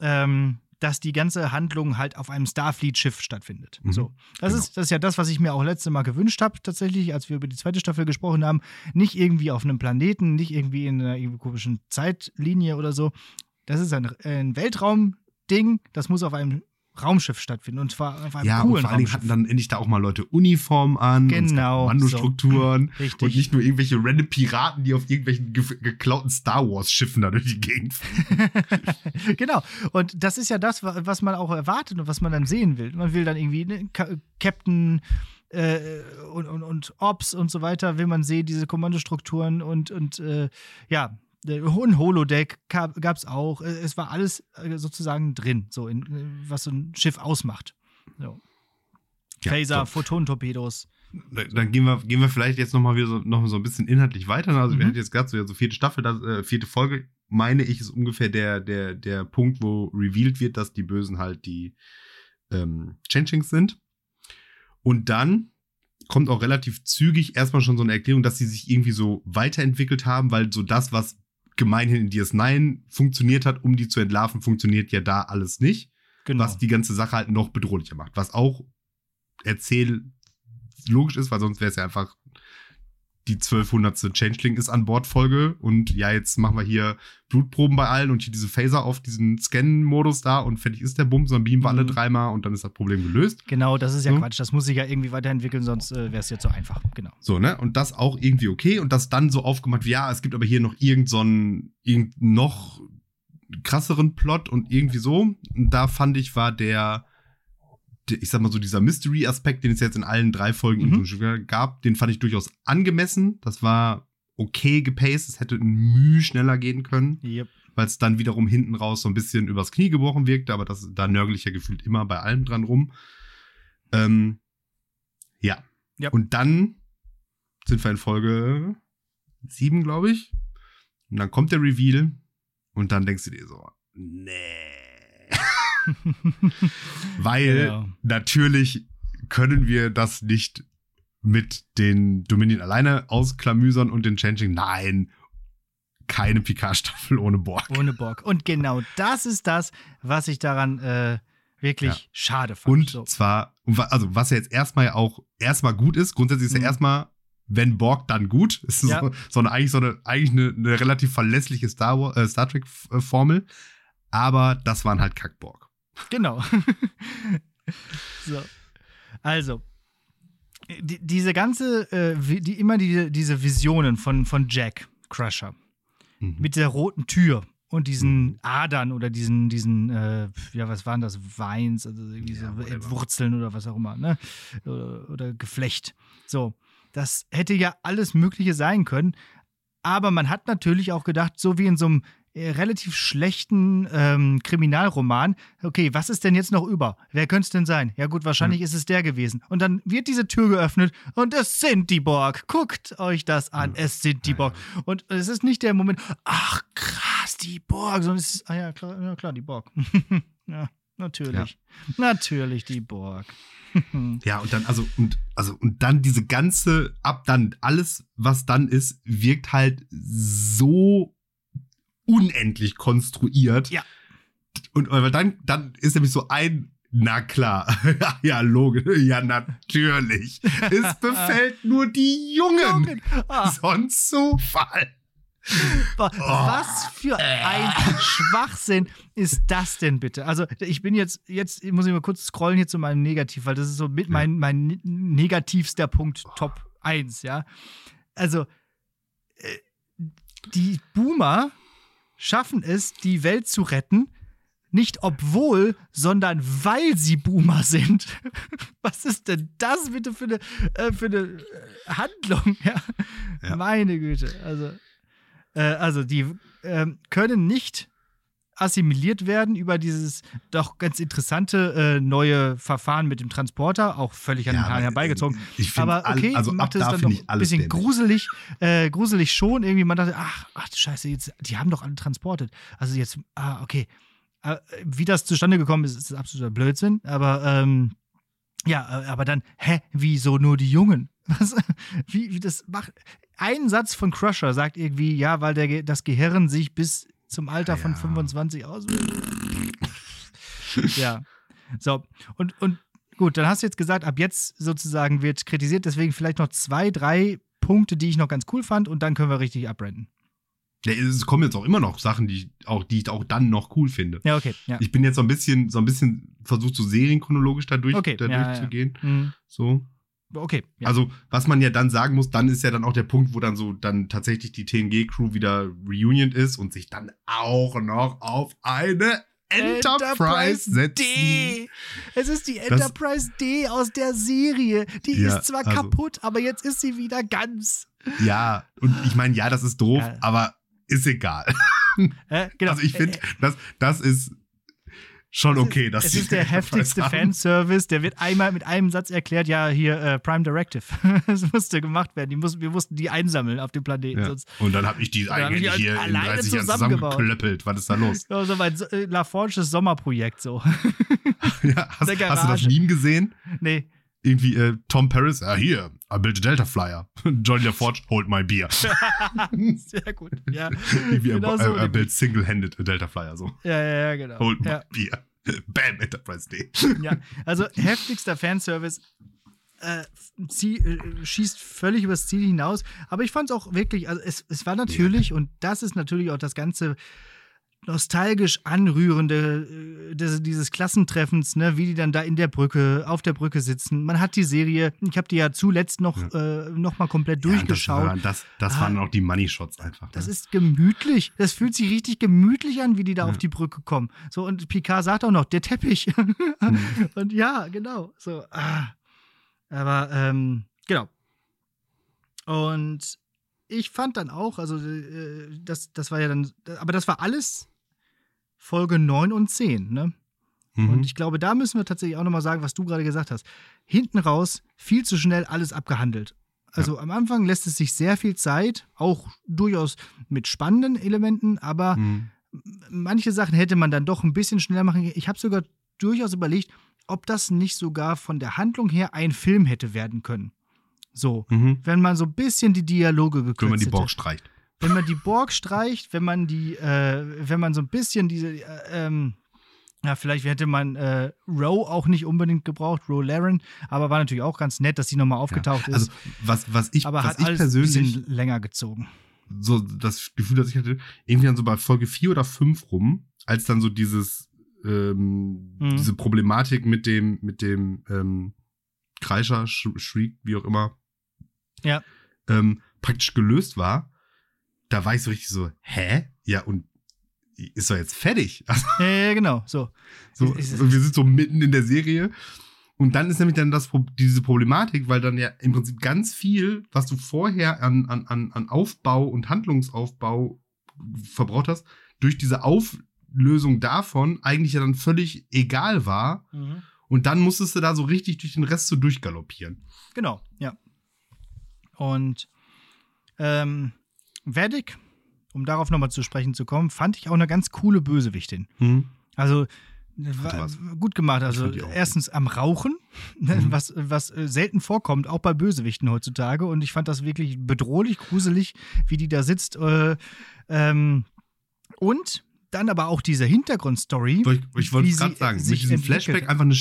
ähm, dass die ganze Handlung halt auf einem Starfleet-Schiff stattfindet. Mhm. So. Das, Genau. ist, das ist ja das, was ich mir auch letzte Mal gewünscht habe, tatsächlich, als wir über die zweite Staffel gesprochen haben. Nicht irgendwie auf einem Planeten, nicht irgendwie in einer irgendwie komischen Zeitlinie oder so. Das ist ein, ein Weltraumding, das muss auf einem Raumschiff stattfinden und zwar auf einem Ja, und coolen vor allen Dingen hatten dann endlich da auch mal Leute Uniform an. und Genau, Kommandostrukturen. Richtig. Und nicht nur irgendwelche random Piraten, die auf irgendwelchen ge geklauten Star Wars-Schiffen da durch die Gegend fliegen. genau. Und das ist ja das, wa- was man auch erwartet und was man dann sehen will. Man will dann irgendwie ne, Captain äh, und, und, und Ops und so weiter, will man sehen, diese Kommandostrukturen und, und äh, ja. Äh, Ein Holodeck gab es auch. Äh, Es war alles äh, sozusagen drin, so in, was so ein Schiff ausmacht. So. Ja, Phaser, so. Photonentorpedos. Da- Dann gehen wir, gehen wir vielleicht jetzt nochmal wieder so, noch so ein bisschen inhaltlich weiter. Also, wir Mhm. hatten jetzt gerade so, ja, so vierte Staffel, das, äh, vierte Folge, meine ich, ist ungefähr der, der, der Punkt, wo revealed wird, dass die Bösen halt die ähm, Changelings sind. Und dann kommt auch relativ zügig erstmal schon so eine Erklärung, dass sie sich irgendwie so weiterentwickelt haben, weil so das, was gemeinhin in DS9 funktioniert hat, um die zu entlarven, funktioniert ja da alles nicht Genau. was die ganze Sache halt noch bedrohlicher macht. Was auch erzähl logisch ist, weil sonst wäre es ja einfach die 1200. Changeling ist an Bord Folge und ja, jetzt machen wir hier Blutproben bei allen und hier diese Phaser auf diesen Scan-Modus da und fertig ist der Bums, dann beamen wir alle Mhm. dreimal und dann ist das Problem gelöst. genau, das ist ja So. Quatsch. Das muss sich ja irgendwie weiterentwickeln, sonst äh, wäre es ja zu einfach. Genau. So, ne? Und das auch irgendwie okay und das dann so aufgemacht, wie ja, es gibt aber hier noch irgend so einen, irgend noch krasseren Plot und irgendwie so. Und da fand ich, war der, der ich sag mal so, dieser Mystery-Aspekt, den es jetzt in allen drei Folgen Mhm. gab, den fand ich durchaus angemessen. Das war okay gepaced, es hätte ein Mühe schneller gehen können, Yep. weil es dann wiederum hinten raus so ein bisschen übers Knie gebrochen wirkte, aber das, da nörgel ich ja gefühlt immer bei allem dran rum. Ähm, ja. Ja. Und dann sind wir in Folge sieben, glaube ich. Und dann kommt der Reveal und dann denkst du dir so, nee. Weil Genau. natürlich können wir das nicht mit den Dominion alleine ausklamüsern und den Changing. Nein, keine Picard-Staffel ohne Borg. Ohne Bock. Und genau das ist das, was ich daran äh, wirklich Ja. schade fand. Und so. zwar, also was ja jetzt erstmal ja auch erstmal gut ist, grundsätzlich ist ja Mhm. erstmal, wenn Borg, dann gut. Es ist Ja. so, so eine, eigentlich so eine, eigentlich eine, eine relativ verlässliche Star, äh, Star Trek-Formel. Aber das waren halt Kackborg. Genau. so. Also, die, diese ganze, äh, die, immer die, diese Visionen von, von Jack Crusher Mhm. mit der roten Tür und diesen Mhm. Adern oder diesen, diesen, äh, ja, was waren das? Weins, also irgendwie Ja, so whatever. Wurzeln oder was auch immer, ne? Oder, oder Geflecht. So. Das hätte ja alles Mögliche sein können. Aber man hat natürlich auch gedacht, so wie in so einem äh, relativ schlechten ähm, Kriminalroman, okay, was ist denn jetzt noch über? Wer könnte es denn sein? Ja gut, wahrscheinlich ist es der gewesen. Und dann wird diese Tür geöffnet und es sind die Borg. Guckt euch das an, Ja. es sind die Ja, Borg. Und es ist nicht der Moment, ach krass, die Borg, sondern es ist, ah ja, klar, ja, klar die Borg. ja, natürlich. Natürlich die Borg. Ja, und dann, also, und, also, und dann diese ganze, ab dann, alles, was dann ist, wirkt halt so unendlich konstruiert. Ja. Und weil dann, dann ist nämlich so ein, na klar, ja, logisch, ja, natürlich. Es befällt nur die Jungen. Ah, Sonst Zufall. wa- was für ein Schwachsinn ist das denn bitte? Also, ich bin jetzt, jetzt muss ich mal kurz scrollen hier zu meinem Negativ, weil das ist so mit Ja. mein, mein ne- negativster Punkt Top 1, ja. Also, äh, die Boomer schaffen es, die Welt zu retten, nicht obwohl, sondern weil sie Boomer sind. Was ist denn das bitte für eine, äh, für eine äh, Handlung? Ja. Ja. Meine Güte. Also, äh, also die ähm, können nicht assimiliert werden über dieses doch ganz interessante äh, neue Verfahren mit dem Transporter, auch völlig an den Haaren aber, herbeigezogen. Aber okay, also ab macht es da dann doch ein bisschen gruselig, äh, gruselig schon. Irgendwie man dachte, ach, ach Scheiße, jetzt, die haben doch alle transportet. Also jetzt, ah, okay. Äh, wie das zustande gekommen ist, ist absoluter Blödsinn. Aber ähm, ja, äh, aber dann, hä, wieso nur die Jungen? Was? Wie, wie das macht. Ein Satz von Crusher sagt irgendwie, ja, weil der, das Gehirn sich bis zum Alter von Ja. 25 aus. ja. So. Und, und gut, dann hast du jetzt gesagt, ab jetzt sozusagen wird kritisiert, deswegen vielleicht noch zwei, drei Punkte, die ich noch ganz cool fand und dann können wir richtig abrenten. Ja, es kommen jetzt auch immer noch Sachen, die ich auch, die ich auch dann noch cool finde. Ja, okay. Ja. Ich bin jetzt so ein bisschen, so ein bisschen versucht, so serienchronologisch da, durch, Okay, da ja. durchzugehen. Mhm. So. Okay. Ja. Also, was man ja dann sagen muss, dann ist ja dann auch der Punkt, wo dann so dann tatsächlich die TNG-Crew wieder reunion ist und sich dann auch noch auf eine Enterprise setzen. D. Es ist die Das- Enterprise D aus der Serie. Die Ja, ist zwar also- kaputt, aber jetzt ist sie wieder ganz. Ja, und ich meine, ja, das ist doof, Ja. aber ist egal. Äh, genau. Also ich finde, Äh, das, das ist schon okay, ist, dass Es die ist der heftigste. Fanservice. Der wird einmal mit einem Satz erklärt: Ja, hier äh, Prime Directive. das musste gemacht werden. Die mussten, wir mussten die einsammeln auf dem Planeten. Ja. Sonst Und dann habe ich die eigentlich hier in alleine 30 Jahren zusammengeklöppelt. Was ist da los? Ja, so mein äh, LaForges Sommerprojekt so. ja, hast, hast du das. Meme gesehen? nee. Irgendwie äh, Tom Paris, ja hier, I built a Delta Flyer. Johnny LaForge, hold my beer. Sehr gut. Ja, Irgendwie genau er, so. er, er built single-handed a Delta Flyer, so. ja, ja, ja, genau. Hold my ja. beer. Bam, Enterprise D. Ja, also heftigster Fanservice. Äh, zieh, äh, schießt völlig übers Ziel hinaus. Aber ich fand es auch wirklich, also es, es war natürlich, und das ist natürlich auch das ganze nostalgisch anrührende äh, des, dieses Klassentreffens, ne, wie die dann da in der Brücke, auf der Brücke sitzen. Man hat die Serie, ich habe die ja zuletzt noch, äh, noch mal komplett durchgeschaut. Ja, das, war- das, das Ah. waren auch die Money Shots einfach. Das ne? ist gemütlich. Das fühlt sich richtig gemütlich an, wie die da Ja. auf die Brücke kommen. So, und Picard sagt auch noch, der Teppich. Mhm. und ja, genau. So, ah. Aber, ähm, genau. Und ich fand dann auch, also, äh, das, das war ja dann, aber das war alles Folge 9 und 10, ne? Mhm. Und ich glaube, da müssen wir tatsächlich auch nochmal sagen, was du gerade gesagt hast. Hinten raus viel zu schnell alles abgehandelt. Also am Anfang lässt es sich sehr viel Zeit, auch durchaus mit spannenden Elementen, aber Mhm. manche Sachen hätte man dann doch ein bisschen schneller machen. Ich habe sogar durchaus überlegt, ob das nicht sogar von der Handlung her ein Film hätte werden können. So, Mhm. wenn man so ein bisschen die Dialoge gekürzt Wenn man die hätte. Borg streicht. Wenn man die Borg streicht, wenn man die, äh, wenn man so ein bisschen diese, äh, ähm, ja, vielleicht hätte man äh, Roe auch nicht unbedingt gebraucht, Roe Laren, aber war natürlich auch ganz nett, dass sie nochmal aufgetaucht Also, ist. was, was ich, aber was hat ich alles ein persönlich bisschen länger gezogen. so das Gefühl, das ich hatte, irgendwie dann so bei Folge 4 oder 5 rum, als dann so dieses, ähm, Mhm. diese Problematik mit dem, mit dem ähm, Kreischer, Sch Shriek, wie auch immer, Ja. ähm, praktisch gelöst war, da war ich so richtig so, hä? Ja, und ist doch jetzt fertig. Also, Ja, ja, genau, so. so, Ist- so, wir sind so mitten in der Serie. Und dann ist nämlich dann das, diese Problematik, weil dann ja im Prinzip ganz viel, was du vorher an, an, an, an Aufbau und Handlungsaufbau verbraucht hast, durch diese Auflösung davon eigentlich ja dann völlig egal war. Und dann musstest du da so richtig durch den Rest so durchgaloppieren. Genau, ja. Und ähm, Vedic, um darauf nochmal zu sprechen zu kommen, fand ich auch eine ganz coole Bösewichtin. Also war was. gut gemacht. Also erstens am Rauchen, Mhm. was, was äh, selten vorkommt, auch bei Bösewichten heutzutage. Und ich fand das wirklich bedrohlich, gruselig, wie die da sitzt. Äh, ähm, und dann aber auch diese Hintergrundstory. Ich, ich wollte gerade sagen, mit sich diesem entwickelt. Flashback einfach eine,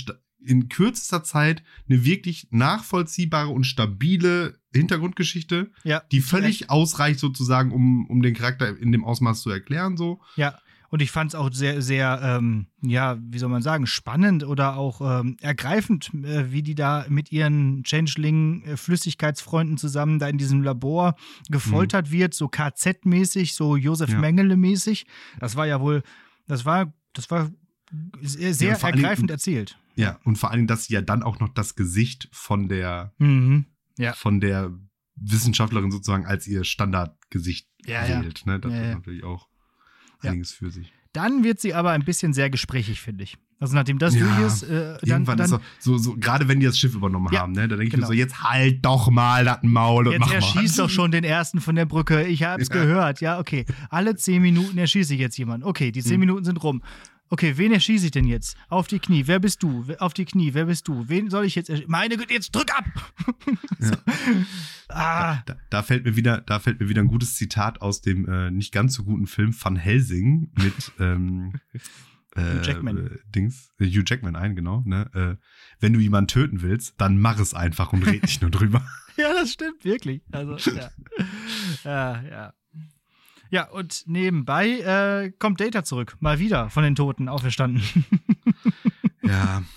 in kürzester Zeit eine wirklich nachvollziehbare und stabile Hintergrundgeschichte, Ja, die völlig ausreicht sozusagen, um, um den Charakter in dem Ausmaß zu erklären. So. Ja, und ich fand es auch sehr, sehr, ähm, ja, wie soll man sagen, spannend oder auch ähm, ergreifend, äh, wie die da mit ihren Changeling-Flüssigkeitsfreunden zusammen da in diesem Labor gefoltert wird, so KZ-mäßig, so Josef Ja. Mengele-mäßig. Das war ja wohl, das war, das war sehr, sehr Ja, ergreifend erzählt. Ja, und vor allen Dingen, dass sie ja dann auch noch das Gesicht von der, Mhm. Ja. von der Wissenschaftlerin sozusagen als ihr Standardgesicht Ja, ja. wählt. Ne? Das Ja, ist ja. natürlich auch Ja. einiges für sich. Dann wird sie aber ein bisschen sehr gesprächig, finde ich. Also nachdem das Ja, durch ist, äh, dann, Irgendwann dann ist doch so, so gerade wenn die das Schiff übernommen Ja, haben, ne, dann denke ich genau. mir so, jetzt halt doch mal das Maul und Jetzt mach mal. erschießt doch schon den ersten von der Brücke. Ich hab's Ja. gehört. Ja, okay. Alle zehn Minuten erschieße ich jetzt jemanden. Okay, die zehn Hm. Minuten sind rum. Okay, wen erschieße ich denn jetzt? Auf die Knie. Wer bist du? Auf die Knie. Wer bist du? Wen soll ich jetzt erschießen? Meine Güte, jetzt drück ab! so. Ah, Da, da fällt mir wieder, da fällt mir wieder ein gutes Zitat aus dem äh, nicht ganz so guten Film Van Helsing mit ähm, äh, Hugh Jackman. Äh, Dings, äh, Hugh Jackman ein, genau. Ne? Äh, wenn du jemanden töten willst, dann mach es einfach und red nicht nur drüber. ja, das stimmt wirklich. Also, ja. ja, ja. Ja, und nebenbei äh, kommt Data zurück. Mal wieder von den Toten auferstanden. ja.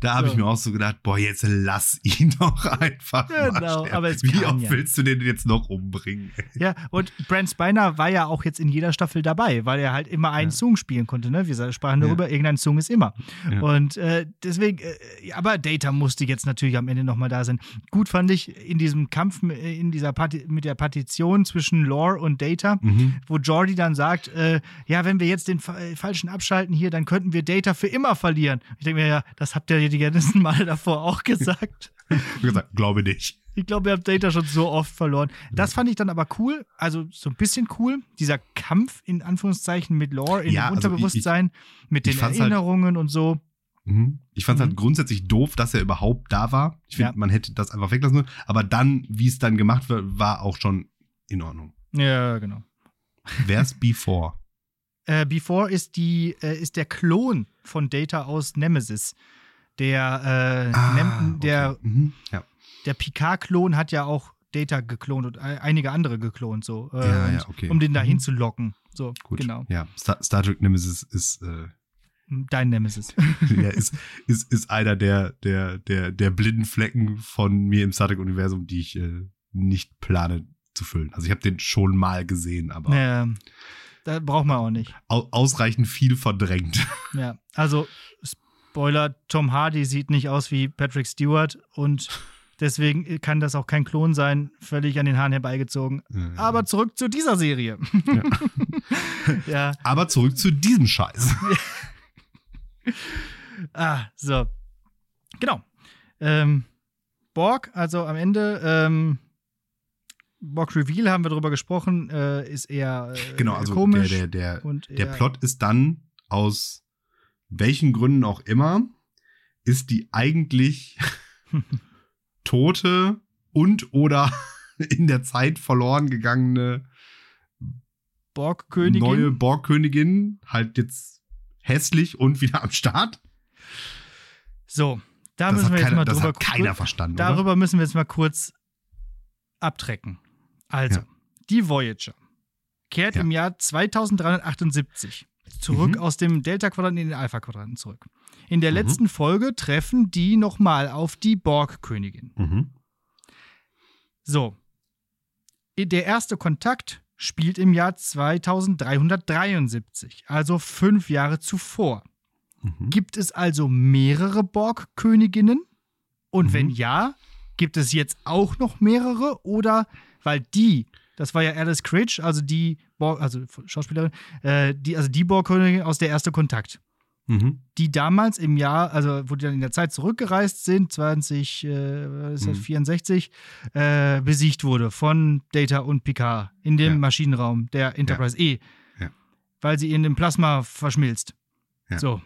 Da habe So. ich mir auch so gedacht, boah, jetzt lass ihn doch einfach Genau, aber es Wie oft ja. willst du den jetzt noch umbringen? Ja, und Brent Spiner war ja auch jetzt in jeder Staffel dabei, weil er halt immer einen Ja. Song spielen konnte, ne? Wir sprachen Ja. darüber, irgendein Song ist immer. Ja. Und äh, deswegen, äh, aber Data musste jetzt natürlich am Ende nochmal da sein. Gut fand ich in diesem Kampf äh, in dieser Parti mit der Partition zwischen Lore und Data, Mhm. wo Jordi dann sagt, äh, ja, wenn wir jetzt den fa äh, falschen abschalten hier, dann könnten wir Data für immer verlieren. Ich denke mir, ja, das habt ihr die ganzen Male davor auch gesagt. Ich gesagt, glaube nicht. Ich glaube, ihr habt Data schon so oft verloren. Das fand ich dann aber cool, also so ein bisschen cool, dieser Kampf in Anführungszeichen mit Lore in Ja, dem also ich- Unterbewusstsein, mit den ich halt- Erinnerungen und so. Mhm. Ich fand es Mhm. halt grundsätzlich doof, dass er überhaupt da war. Ich finde, Ja. man hätte das einfach weglassen sollen. Aber dann, wie es dann gemacht wird, war auch schon in Ordnung. Ja, genau. Wär's Before? Äh, Before ist die, äh, ist der Klon von Data aus Nemesis. Der, äh, Nem der, Ah, okay. Mhm. Ja. der Picard-Klon hat ja auch Data geklont und äh, einige andere geklont, so. Äh, Ja, ja, okay. Um den da Mhm. hinzulocken. So, Gut. genau. Ja, Star, Star Trek Nemesis ist, äh, Dein Nemesis. ja, ist, ist, ist einer der, der, der, der blinden Flecken von mir im Star Trek-Universum, die ich äh, nicht plane zu füllen. Also ich habe den schon mal gesehen, aber ähm, da braucht man auch nicht. au ausreichend viel verdrängt. Ja, also Spoiler, Tom Hardy sieht nicht aus wie Patrick Stewart und deswegen kann das auch kein Klon sein, völlig an den Haaren herbeigezogen. Aber zurück zu dieser Serie. ja, aber zurück zu diesem Scheiß. ah, so. Genau. Ähm, Borg, also am Ende, ähm, Borg Reveal haben wir drüber gesprochen, äh, ist eher äh, Genau, also komisch. der, der, der, der Plot ist dann aus welchen Gründen auch immer, ist die eigentlich tote und oder in der Zeit verloren gegangene Borg-Königin. neue Borgkönigin halt jetzt hässlich und wieder am Start. So, da Das müssen wir jetzt keiner, mal das drüber hat keiner verstanden. Darüber müssen wir jetzt mal kurz abtrecken. Also, Ja. die Voyager kehrt Ja. im Jahr 2378 zurück Mhm. aus dem Delta-Quadranten in den Alpha-Quadranten zurück. In der Mhm. letzten Folge treffen die nochmal auf die Borg-Königin. Mhm. So. Der erste Kontakt spielt im Jahr 2373, also fünf Jahre zuvor. Mhm. Gibt es also mehrere Borg-Königinnen? Und Mhm. wenn ja, gibt es jetzt auch noch mehrere? Oder, weil die, das war ja Alice Critch, also die Borg, also Schauspielerin, äh, die, also die Borg-Königin aus der erste Kontakt, Mhm. die damals im Jahr, also wo die dann in der Zeit zurückgereist sind, 20, äh, Mhm. 64, äh, besiegt wurde von Data und Picard in dem Ja. Maschinenraum der Enterprise E. Ja. Weil sie in dem Plasma verschmilzt. Ja. So.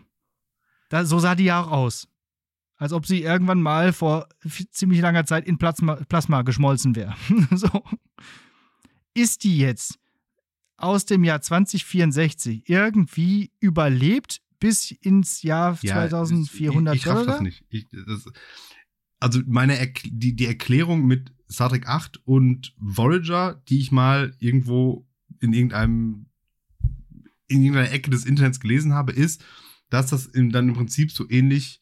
Da, so sah die ja auch aus. Als ob sie irgendwann mal vor ziemlich langer Zeit in Plasma, Plasma geschmolzen wäre. so. Ist die jetzt aus dem Jahr 2064 irgendwie überlebt bis ins Jahr Ja, 2400? Ich, ich raff das nicht. Ich, das, also meine Erk die, die Erklärung mit Star Trek 8 und Voyager, die ich mal irgendwo in irgendeinem in irgendeiner Ecke des Internets gelesen habe, ist, dass das im, dann im Prinzip so ähnlich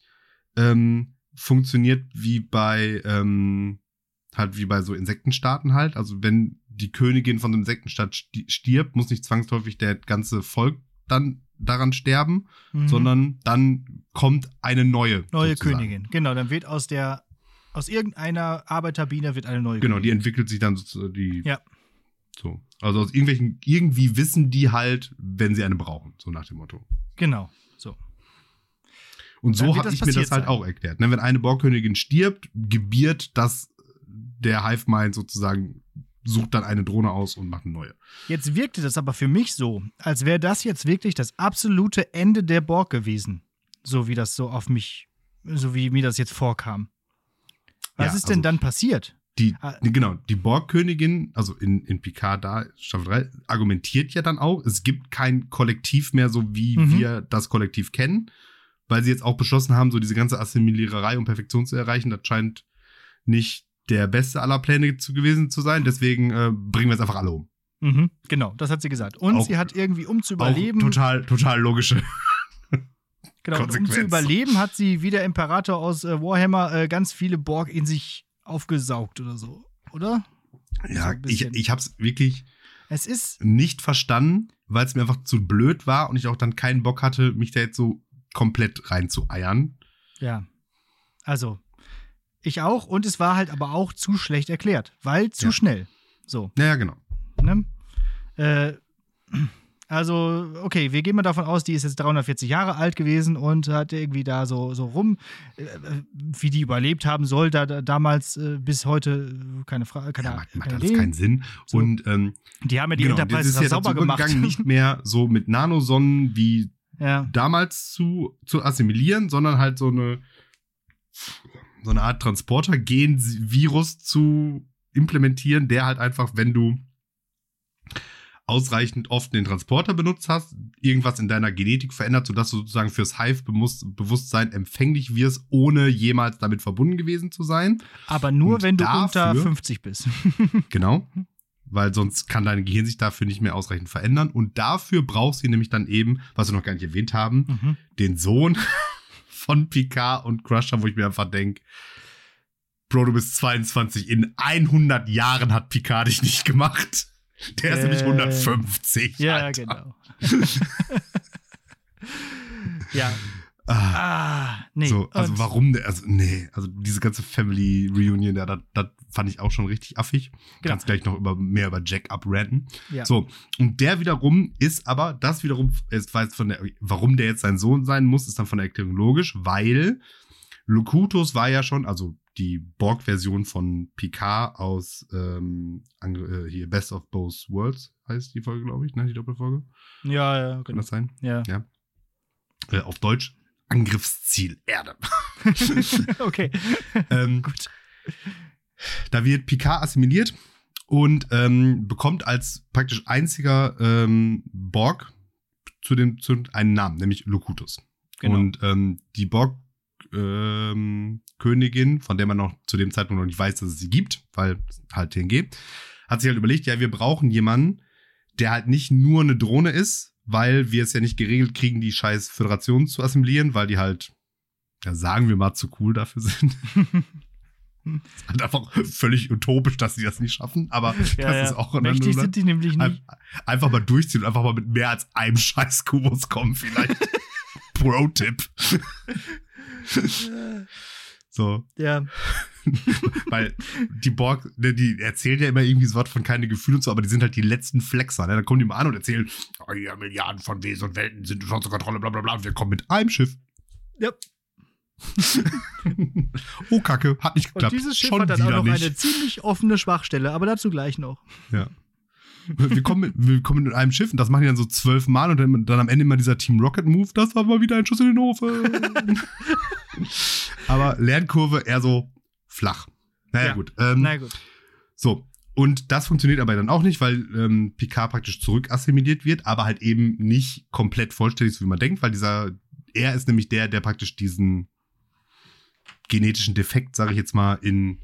ähm, funktioniert wie bei ähm, halt wie bei so Insektenstaaten halt. Also wenn die Königin von Insektenstaat sti- stirbt, muss nicht zwangsläufig der ganze Volk dann daran sterben, Mhm. sondern dann kommt eine neue. Neue sozusagen. Königin. Genau, dann wird aus der aus irgendeiner Arbeiterbiene wird eine neue Genau, die Königin. entwickelt sich dann sozusagen die. Ja. So. Also aus irgendwelchen, irgendwie wissen die halt, wenn sie eine brauchen, so nach dem Motto. Genau. So. Und Dann so habe ich mir das halt sein. auch erklärt. Ne, wenn eine Borgkönigin stirbt, gebiert das der Hive Mind sozusagen, sucht dann eine Drohne aus und macht eine neue. Jetzt wirkte das aber für mich so, als wäre das jetzt wirklich das absolute Ende der Borg gewesen. So wie das so auf mich, so wie mir das jetzt vorkam. Was Ja, ist denn also- dann passiert? Die, Ah. genau, die Borgkönigin, also in, in Picard da, Staffel 3, argumentiert ja dann auch, es gibt kein Kollektiv mehr, so wie Mhm. wir das Kollektiv kennen, weil sie jetzt auch beschlossen haben, so diese ganze Assimiliererei und Perfektion zu erreichen. Das scheint nicht der beste aller Pläne zu gewesen zu sein. Deswegen äh, bringen wir jetzt einfach alle um. Mhm, genau, das hat sie gesagt. Und Auch- sie hat irgendwie, um zu überleben, total, total logische. genau, um zu überleben, hat sie wie der Imperator aus äh, Warhammer äh, ganz viele Borg in sich aufgesaugt oder so. Oder? So Ja, ein ich, ich habe es wirklich Es ist, nicht verstanden, weil es mir einfach zu blöd war und ich auch dann keinen Bock hatte, mich da jetzt so komplett reinzueiern. ja. Also, ich auch. Und es war halt aber auch zu schlecht erklärt, weil zu Ja. schnell. So. Naja, genau. Ne? Äh, also, okay, wir gehen mal davon aus, die ist jetzt 340 Jahre alt gewesen und hat irgendwie da so, so rum, äh, wie die überlebt haben soll, da, da damals äh, bis heute, äh, keine Frage, keine, Ja, macht, macht keine alles Idee. keinen Sinn. So. Und ähm, Die haben ja die genau, das Enterprise ist ja sauber gemacht. übergegangen, nicht mehr so mit Nanosonnen wie ja. damals zu, zu assimilieren, sondern halt so eine, so eine Art Transporter-Gen-Virus zu implementieren, der halt einfach, wenn du ausreichend oft den Transporter benutzt hast, irgendwas in deiner Genetik verändert, sodass du sozusagen fürs Hive-Bewusstsein empfänglich wirst, ohne jemals damit verbunden gewesen zu sein. Aber nur, Und wenn du dafür- unter 50 bist. Genau. Weil sonst kann dein Gehirn sich dafür nicht mehr ausreichend verändern. Und dafür brauchst du nämlich dann eben, was wir noch gar nicht erwähnt haben, mhm. den Sohn von Picard und Crusher, wo ich mir einfach denke, Bro, du bist 22, in 100 Jahren hat Picard dich nicht gemacht. Der ist nämlich Äh, 150. Ja, Alter. genau. ja. Ah, Ah, nee. so, also Und- warum, der- also nee, also diese ganze Family Reunion, ja, das, fand ich auch schon richtig affig. Genau. Kannst gleich noch über, mehr über Jack abranten. Ja. So, und der wiederum ist aber, das wiederum, ist, weiß von der, warum der jetzt sein Sohn sein muss, ist dann von der Erklärung logisch, weil Locutus war ja schon, also die Borg-Version von Picard aus ähm, äh, hier Best of Both Worlds heißt die Folge, glaube ich, ne? Die Doppelfolge. Ja, ja, Kann genau. das sein? Ja. Ja. Äh, auf Deutsch Angriffsziel Erde. okay. ähm, Gut. Da wird Picard assimiliert und ähm, bekommt als praktisch einziger ähm, Borg zu dem zu einen Namen, nämlich Locutus. Genau. Und ähm, die Borg ähm, Königin, von der man noch zu dem Zeitpunkt noch nicht weiß, dass es sie gibt, weil halt TNG, hat sich halt überlegt, ja, wir brauchen jemanden, der halt nicht nur eine Drohne ist, weil wir es ja nicht geregelt kriegen, die scheiß Föderation zu assimilieren, weil die halt, ja, sagen wir mal, zu cool dafür sind. ist halt einfach völlig utopisch, dass sie das nicht schaffen, aber das Ja, ja. ist auch Mächtig Nummer. sind die nämlich nicht. Einfach mal durchziehen und einfach mal mit mehr als einem scheiß Kubus kommen, vielleicht. Pro-Tipp. so, Ja. weil die Borg, ne, die erzählen ja immer irgendwie so was von keine Gefühle und so, aber die sind halt die letzten Flexer. Ne? Dann kommen die mal an und erzählen, oh ja, Milliarden von Wesen und Welten sind unter unserer Kontrolle, bla bla bla. Und wir kommen mit einem Schiff. Ja. oh, Kacke, hat nicht Und geklappt. dieses Schiff Schon hat dann auch noch nicht. eine ziemlich offene Schwachstelle, aber dazu gleich noch. Ja. Wir kommen, mit, wir kommen mit einem Schiff und das machen die dann so zwölf Mal und dann, dann am Ende immer dieser Team Rocket Move. Das war mal wieder ein Schuss in den Ofen. Aber Lernkurve eher so flach. Naja, Ja. gut. Ähm, Na gut. So. Und das funktioniert aber dann auch nicht, weil ähm, Picard praktisch zurückassimiliert wird, aber halt eben nicht komplett vollständig, so wie man denkt, weil dieser, er ist nämlich der, der praktisch diesen genetischen Defekt, sage ich jetzt mal, in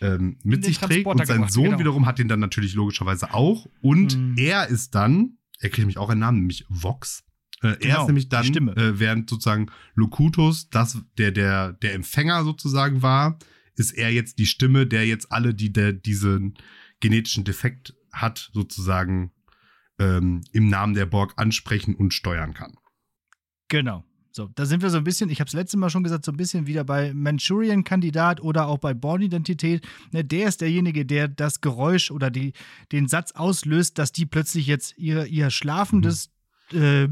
ähm, mit sich trägt. Und sein gebracht, Sohn genau. wiederum hat den dann natürlich logischerweise auch. Und Mhm. er ist dann, er kriegt nämlich auch einen Namen, nämlich Vox. Äh, er Genau, ist nämlich dann, Stimme. äh, während sozusagen Locutus, das, der, der, der Empfänger sozusagen war, ist er jetzt die Stimme, der jetzt alle, die der diesen genetischen Defekt hat, sozusagen ähm, im Namen der Borg ansprechen und steuern kann. Genau. So, da sind wir so ein bisschen, ich habe es letztes Mal schon gesagt, so ein bisschen wieder bei Manchurian-Kandidat oder auch bei Born-Identität. Ne, der ist derjenige, der das Geräusch oder die, den Satz auslöst, dass die plötzlich jetzt ihr, ihr schlafendes äh,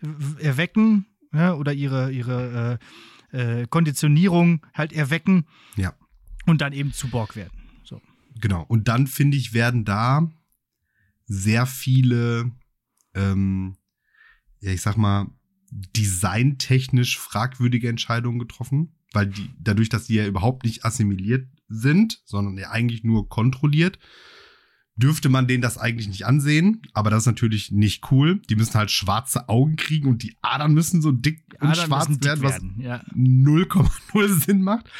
w- erwecken ne, oder ihre, ihre äh, äh, Konditionierung halt erwecken Ja. und dann eben zu Borg werden. So. Genau. Und dann, finde ich, werden da sehr viele, ähm, ja, ich sag mal, designtechnisch fragwürdige Entscheidungen getroffen, weil die, dadurch, dass die ja überhaupt nicht assimiliert sind, sondern ja eigentlich nur kontrolliert, dürfte man denen das eigentlich nicht ansehen, aber das ist natürlich nicht cool. Die müssen halt schwarze Augen kriegen und die Adern müssen so dick und Adern schwarz werden, was werden, ja. 0,0 Sinn macht.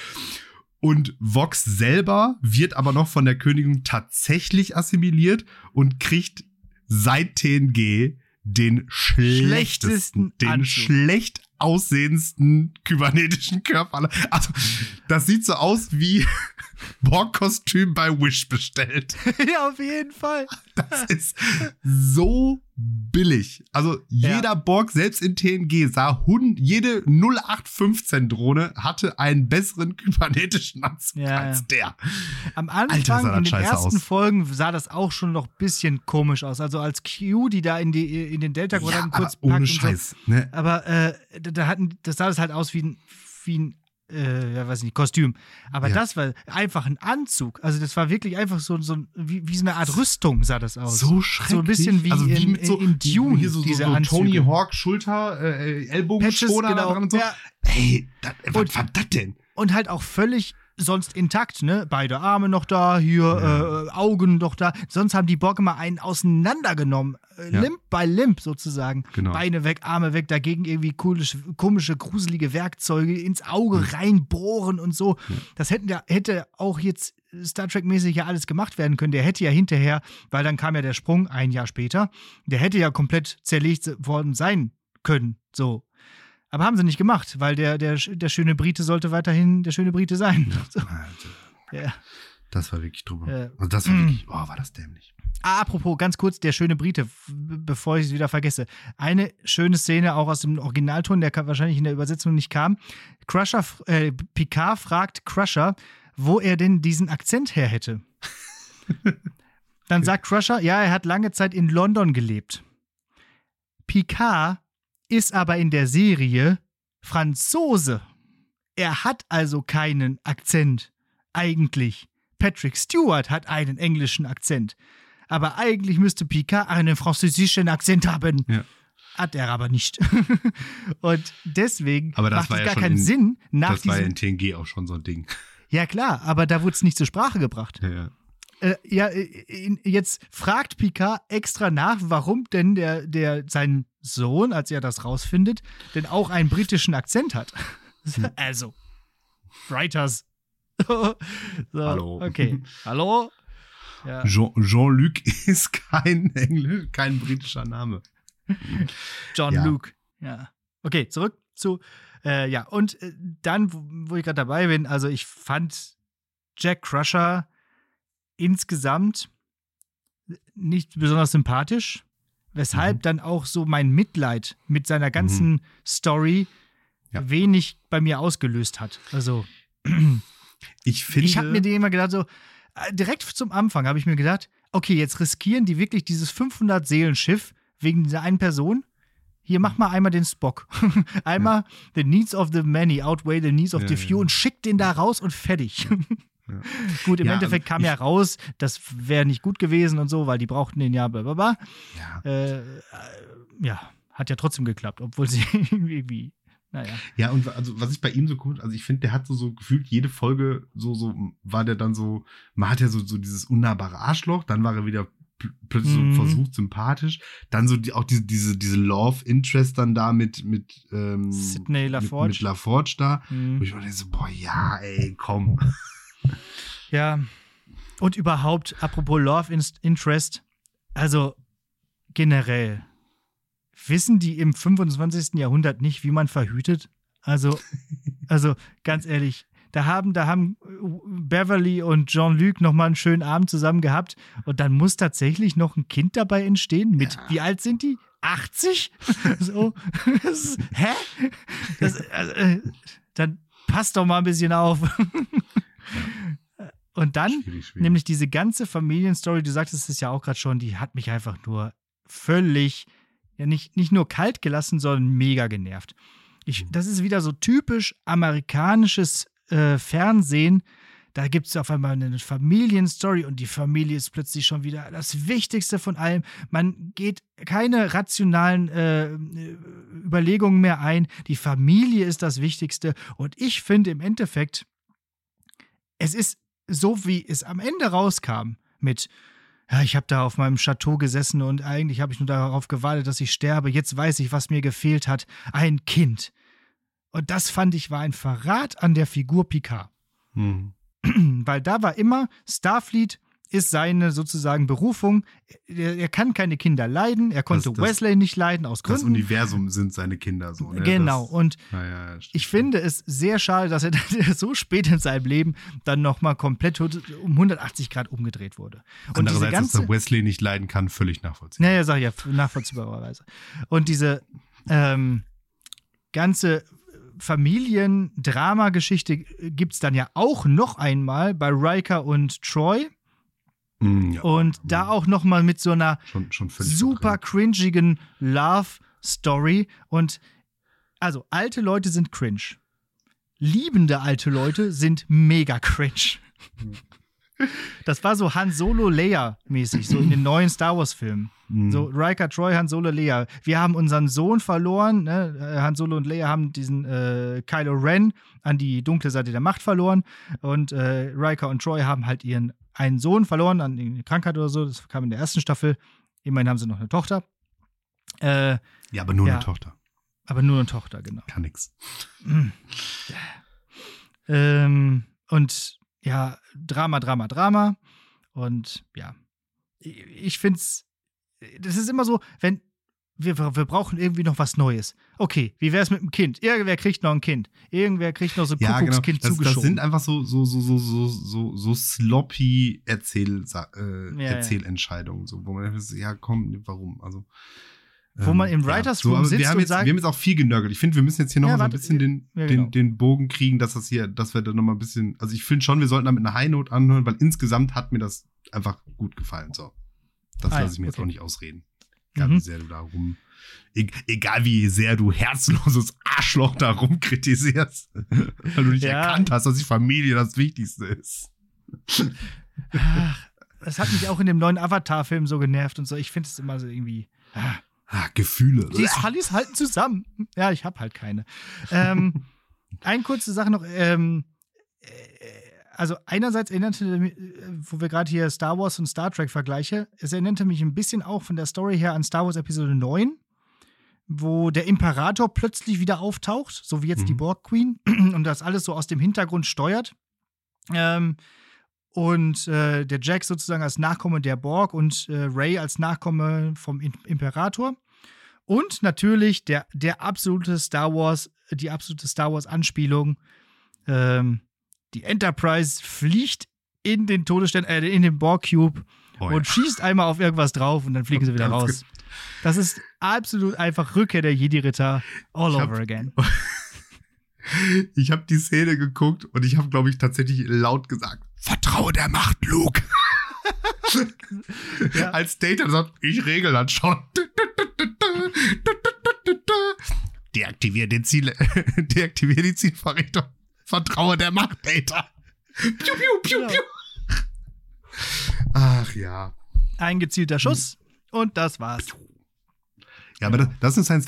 Und Vox selber wird aber noch von der Königin tatsächlich assimiliert und kriegt seit TNG den schlechtesten, Schlechtesten den Anzug. schlecht aussehendsten kybernetischen Körper. Also, das sieht so aus wie Borg-Kostüm bei Wish bestellt. ja, auf jeden Fall. Das ist so billig. Also Ja. jeder Borg, selbst in TNG, sah hund, jede 0815-Drohne hatte einen besseren kybernetischen Anzug Ja, als ja. der. Am Alter, Anfang, das in den ersten aus. Folgen, sah das auch schon noch ein bisschen komisch aus. Also als Q, die da in, die, in den Delta-Quadranten aber kurz ohne packt und Scheiß. Ne? So. Aber äh, da, da hatten, das sah das halt aus wie ein, wie ein äh, ja, weiß nicht, Kostüm. Aber Ja. das war einfach ein Anzug. Also das war wirklich einfach so, so wie, wie so eine Art Rüstung sah das aus. So schrecklich. So ein bisschen wie also wie in- so, in Dune, hier so, so, diese so Tony Anzüge. Hawk Schulter, äh, Patches, Ellbogenschoner da genau. dran und so. Ja. Ey, das, was Und- war das denn? Und halt auch völlig sonst intakt, ne? Beide Arme noch da, hier Ja. äh, Augen noch da. Sonst haben die Borg immer einen auseinandergenommen. Äh, Ja. Limp by Limp sozusagen. Genau. Beine weg, Arme weg, dagegen irgendwie komische, komische gruselige Werkzeuge ins Auge reinbohren und so. Das hätten ja, hätte auch jetzt Star Trek-mäßig ja alles gemacht werden können. Der hätte ja hinterher, weil dann kam ja der Sprung ein Jahr später, der hätte ja komplett zerlegt worden sein können. So. Aber haben sie nicht gemacht, weil der, der, der schöne Brite sollte weiterhin der schöne Brite sein. So. Ja. das war wirklich drüber. Ja. Also das war wirklich, oh, war das dämlich. Ah, apropos, ganz kurz, der schöne Brite, bevor ich es wieder vergesse. Eine schöne Szene auch aus dem Originalton, der wahrscheinlich in der Übersetzung nicht kam. Crusher, äh, Picard fragt Crusher, wo er denn diesen Akzent her hätte. Dann sagt Crusher, ja, er hat lange Zeit in London gelebt. Picard ist aber in der Serie Franzose. Er hat also keinen Akzent. Eigentlich. Patrick Stewart hat einen englischen Akzent. Aber eigentlich müsste Picard einen französischen Akzent haben. Ja. Hat er aber nicht. Und deswegen Aber das macht es ja gar keinen in- Sinn nach das war in TNG auch schon so ein Ding. Ja, klar, aber da wurde es nicht zur Sprache gebracht. Ja, ja. Äh, ja, äh, jetzt fragt Picard extra nach, warum denn der, der sein Sohn, als er das rausfindet, denn auch einen britischen Akzent hat. Also, Writers. so, Hallo. Okay. Hallo? Ja. Jean- Jean-Luc ist kein Englisch, kein britischer Name. John Ja. Luke. Ja. Okay, zurück zu. Äh, ja, und äh, dann, wo, wo ich gerade dabei bin, also ich fand Jack Crusher insgesamt nicht besonders sympathisch, weshalb Mhm. dann auch so mein Mitleid mit seiner ganzen Story Ja. wenig bei mir ausgelöst hat. Also, Ich finde. ich habe mir den immer gedacht, so äh, direkt zum Anfang habe ich mir gedacht, okay, jetzt riskieren die wirklich dieses 500 Seelenschiff wegen dieser einen Person. Hier mach mal einmal den Spock. einmal the needs of the many outweigh the needs of Ja, the ja, few ja. und schick den da raus und fertig. Ja. Gut, im Ja, Endeffekt kam ja raus, das wäre nicht gut gewesen und so, weil die brauchten den ja, blablabla. ja. Äh, äh, ja, hat ja trotzdem geklappt, obwohl sie irgendwie, naja. Ja, und also was ich bei ihm so cool, also ich finde, der hat so, so gefühlt jede Folge so, so, war der dann so, man hat ja so, so dieses unnahbare Arschloch, dann war er wieder pl plötzlich Mhm. so versucht sympathisch, dann so die, auch diese, diese, diese Love Interest dann da mit, mit, ähm, Sidney LaForge. Mit, mit LaForge da, Hm. wo ich mir so, boah, ja, ey, komm. Ja. Und überhaupt, apropos Love Interest, also generell, wissen die im 25. Jahrhundert nicht, wie man verhütet? Also, also ganz ehrlich, da haben, da haben Beverly und Jean-Luc nochmal einen schönen Abend zusammen gehabt und dann muss tatsächlich noch ein Kind dabei entstehen. Mit, Ja. wie alt sind die? 80? so. Das hä? Das, also, äh, dann passt doch mal ein bisschen auf. Und dann Schwierig, schwierig. Nämlich diese ganze Familienstory, du sagtest es ja auch gerade schon, die hat mich einfach nur völlig, ja nicht, nicht nur kalt gelassen, sondern mega genervt. Ich, Mhm. das ist wieder so typisch amerikanisches äh, Fernsehen. Da gibt es auf einmal eine Familienstory und die Familie ist plötzlich schon wieder das Wichtigste von allem. Man geht keine rationalen äh, Überlegungen mehr ein. Die Familie ist das Wichtigste. Und ich finde im Endeffekt, es ist so, wie es am Ende rauskam mit ja, ich habe da auf meinem Chateau gesessen und eigentlich habe ich nur darauf gewartet, dass ich sterbe. Jetzt weiß ich, was mir gefehlt hat. Ein Kind. Und das fand ich war ein Verrat an der Figur Picard. Hm. Weil da war immer, Starfleet ist seine sozusagen Berufung. Er, er kann keine Kinder leiden. Er konnte Das- das- Wesley nicht leiden aus Das Gründen. Universum sind seine Kinder so, ne? Genau. Das, Und ja, ich finde es sehr schade, dass er dann so spät in seinem Leben dann nochmal komplett um 180 Grad umgedreht wurde. Und diese Andererseits, dass ganze, der Wesley nicht leiden kann, völlig nachvollziehbar. Naja, sag ich ja, nachvollziehbarerweise. Und diese ähm, ganze Familiendrama-Geschichte gibt es dann ja auch noch einmal bei Riker und Troy. Hm, ja. Und da auch noch mal mit so einer schon, schon super cringigen Love-Story. Und also, alte Leute sind cringe. Liebende alte Leute sind mega cringe. Das war so Han Solo Leia mäßig, so in den neuen Star Wars Filmen. Mhm. So Riker, Troy, Han Solo, Leia. Wir haben unseren Sohn verloren. Ne? Äh, Han Solo und Leia haben diesen äh, Kylo Ren an die dunkle Seite der Macht verloren. Und äh, Riker und Troy haben halt ihren einen Sohn verloren an die Krankheit oder so. Das kam in der ersten Staffel. Immerhin haben sie noch eine Tochter. Äh, Ja, aber nur Ja. eine Tochter. aber nur eine Tochter, genau. Kann nix. Ähm, und ja, Drama, Drama, Drama. Und ja, ich, finde es, das ist immer so, wenn wir, wir brauchen irgendwie noch was Neues. Okay, wie wäre es mit dem Kind? Irgendwer kriegt noch ein Kind. Irgendwer kriegt noch so ein Ja, genau. Kuckuckskind Das, das zugeschoben. sind einfach so, so, so, so, so, so, so sloppy Erzähl, äh, ja. Erzählentscheidungen, so, wo man denkt, ja, komm, warum? Also, Wo man im ja, Writers so, Room aber sitzt wir haben und jetzt, sagt- wir haben jetzt auch viel genörgelt. Ich finde, wir müssen jetzt hier noch Ja, so ein warte, bisschen den, ja, genau. den, den Bogen kriegen, dass das hier, dass wir da noch mal ein bisschen, also ich finde schon, wir sollten da mit einer High Note anhören, weil insgesamt hat mir das einfach gut gefallen, so. Das Ah, ja, lasse ich mir jetzt okay. auch nicht ausreden. Egal, Mhm. wie sehr du da rum E egal wie sehr du herzloses Arschloch da rumkritisierst, weil du nicht Ja. erkannt hast, dass die Familie das Wichtigste ist. Ach, das hat mich auch in dem neuen Avatar-Film so genervt und so. Ich finde es immer so irgendwie. Ah, Ah, Gefühle. die Sullies halten zusammen. Ja, ich habe halt keine. Ähm, eine kurze Sache noch. Ähm, äh, also einerseits erinnerte mich, äh, wo wir gerade hier Star Wars und Star Trek vergleiche, es erinnerte mich ein bisschen auch von der Story her an Star Wars Episode 9, wo der Imperator plötzlich wieder auftaucht, so wie jetzt die Mhm. Borg Queen und das alles so aus dem Hintergrund steuert. Ähm, und äh, der Jack sozusagen als Nachkomme der Borg und äh, Ray als Nachkomme vom Imperator. Und natürlich der, der absolute Star Wars, die absolute Star Wars-Anspielung. Ähm, die Enterprise fliegt in den Todesstern, äh, in den Borg-Cube Oh ja. und schießt einmal auf irgendwas drauf und dann fliegen sie wieder raus. Das ist absolut einfach Rückkehr der Jedi-Ritter all Ich over again. Ich habe die Szene geguckt und ich habe, glaube ich, tatsächlich laut gesagt: Vertraue der Macht, Luke. Ja. Als Data sagt, ich regel das schon. Deaktiviere den Ziel, deaktiviere die Zielverrichtung. Vertraue der Macht, Data. Piu, piu, piu, Genau. piu. Ach ja. Ein gezielter Schuss und das war's. Ja, aber das, das ist eine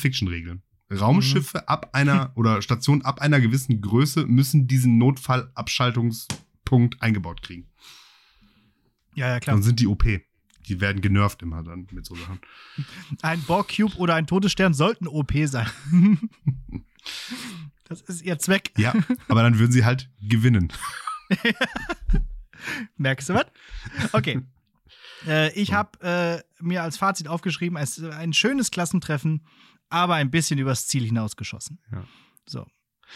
Raumschiffe ab einer oder Stationen ab einer gewissen Größe müssen diesen Notfallabschaltungspunkt eingebaut kriegen. Ja, ja, klar. Dann sind die OP. Die werden genervt immer dann mit so Sachen. Ein Borg-Cube oder ein Todesstern sollten OP sein. das ist ihr Zweck. Ja, aber dann würden sie halt gewinnen. Merkst du was? Okay. Äh, ich habe äh, mir als Fazit aufgeschrieben, es ist ein schönes Klassentreffen, aber ein bisschen übers Ziel hinausgeschossen. Ja. So.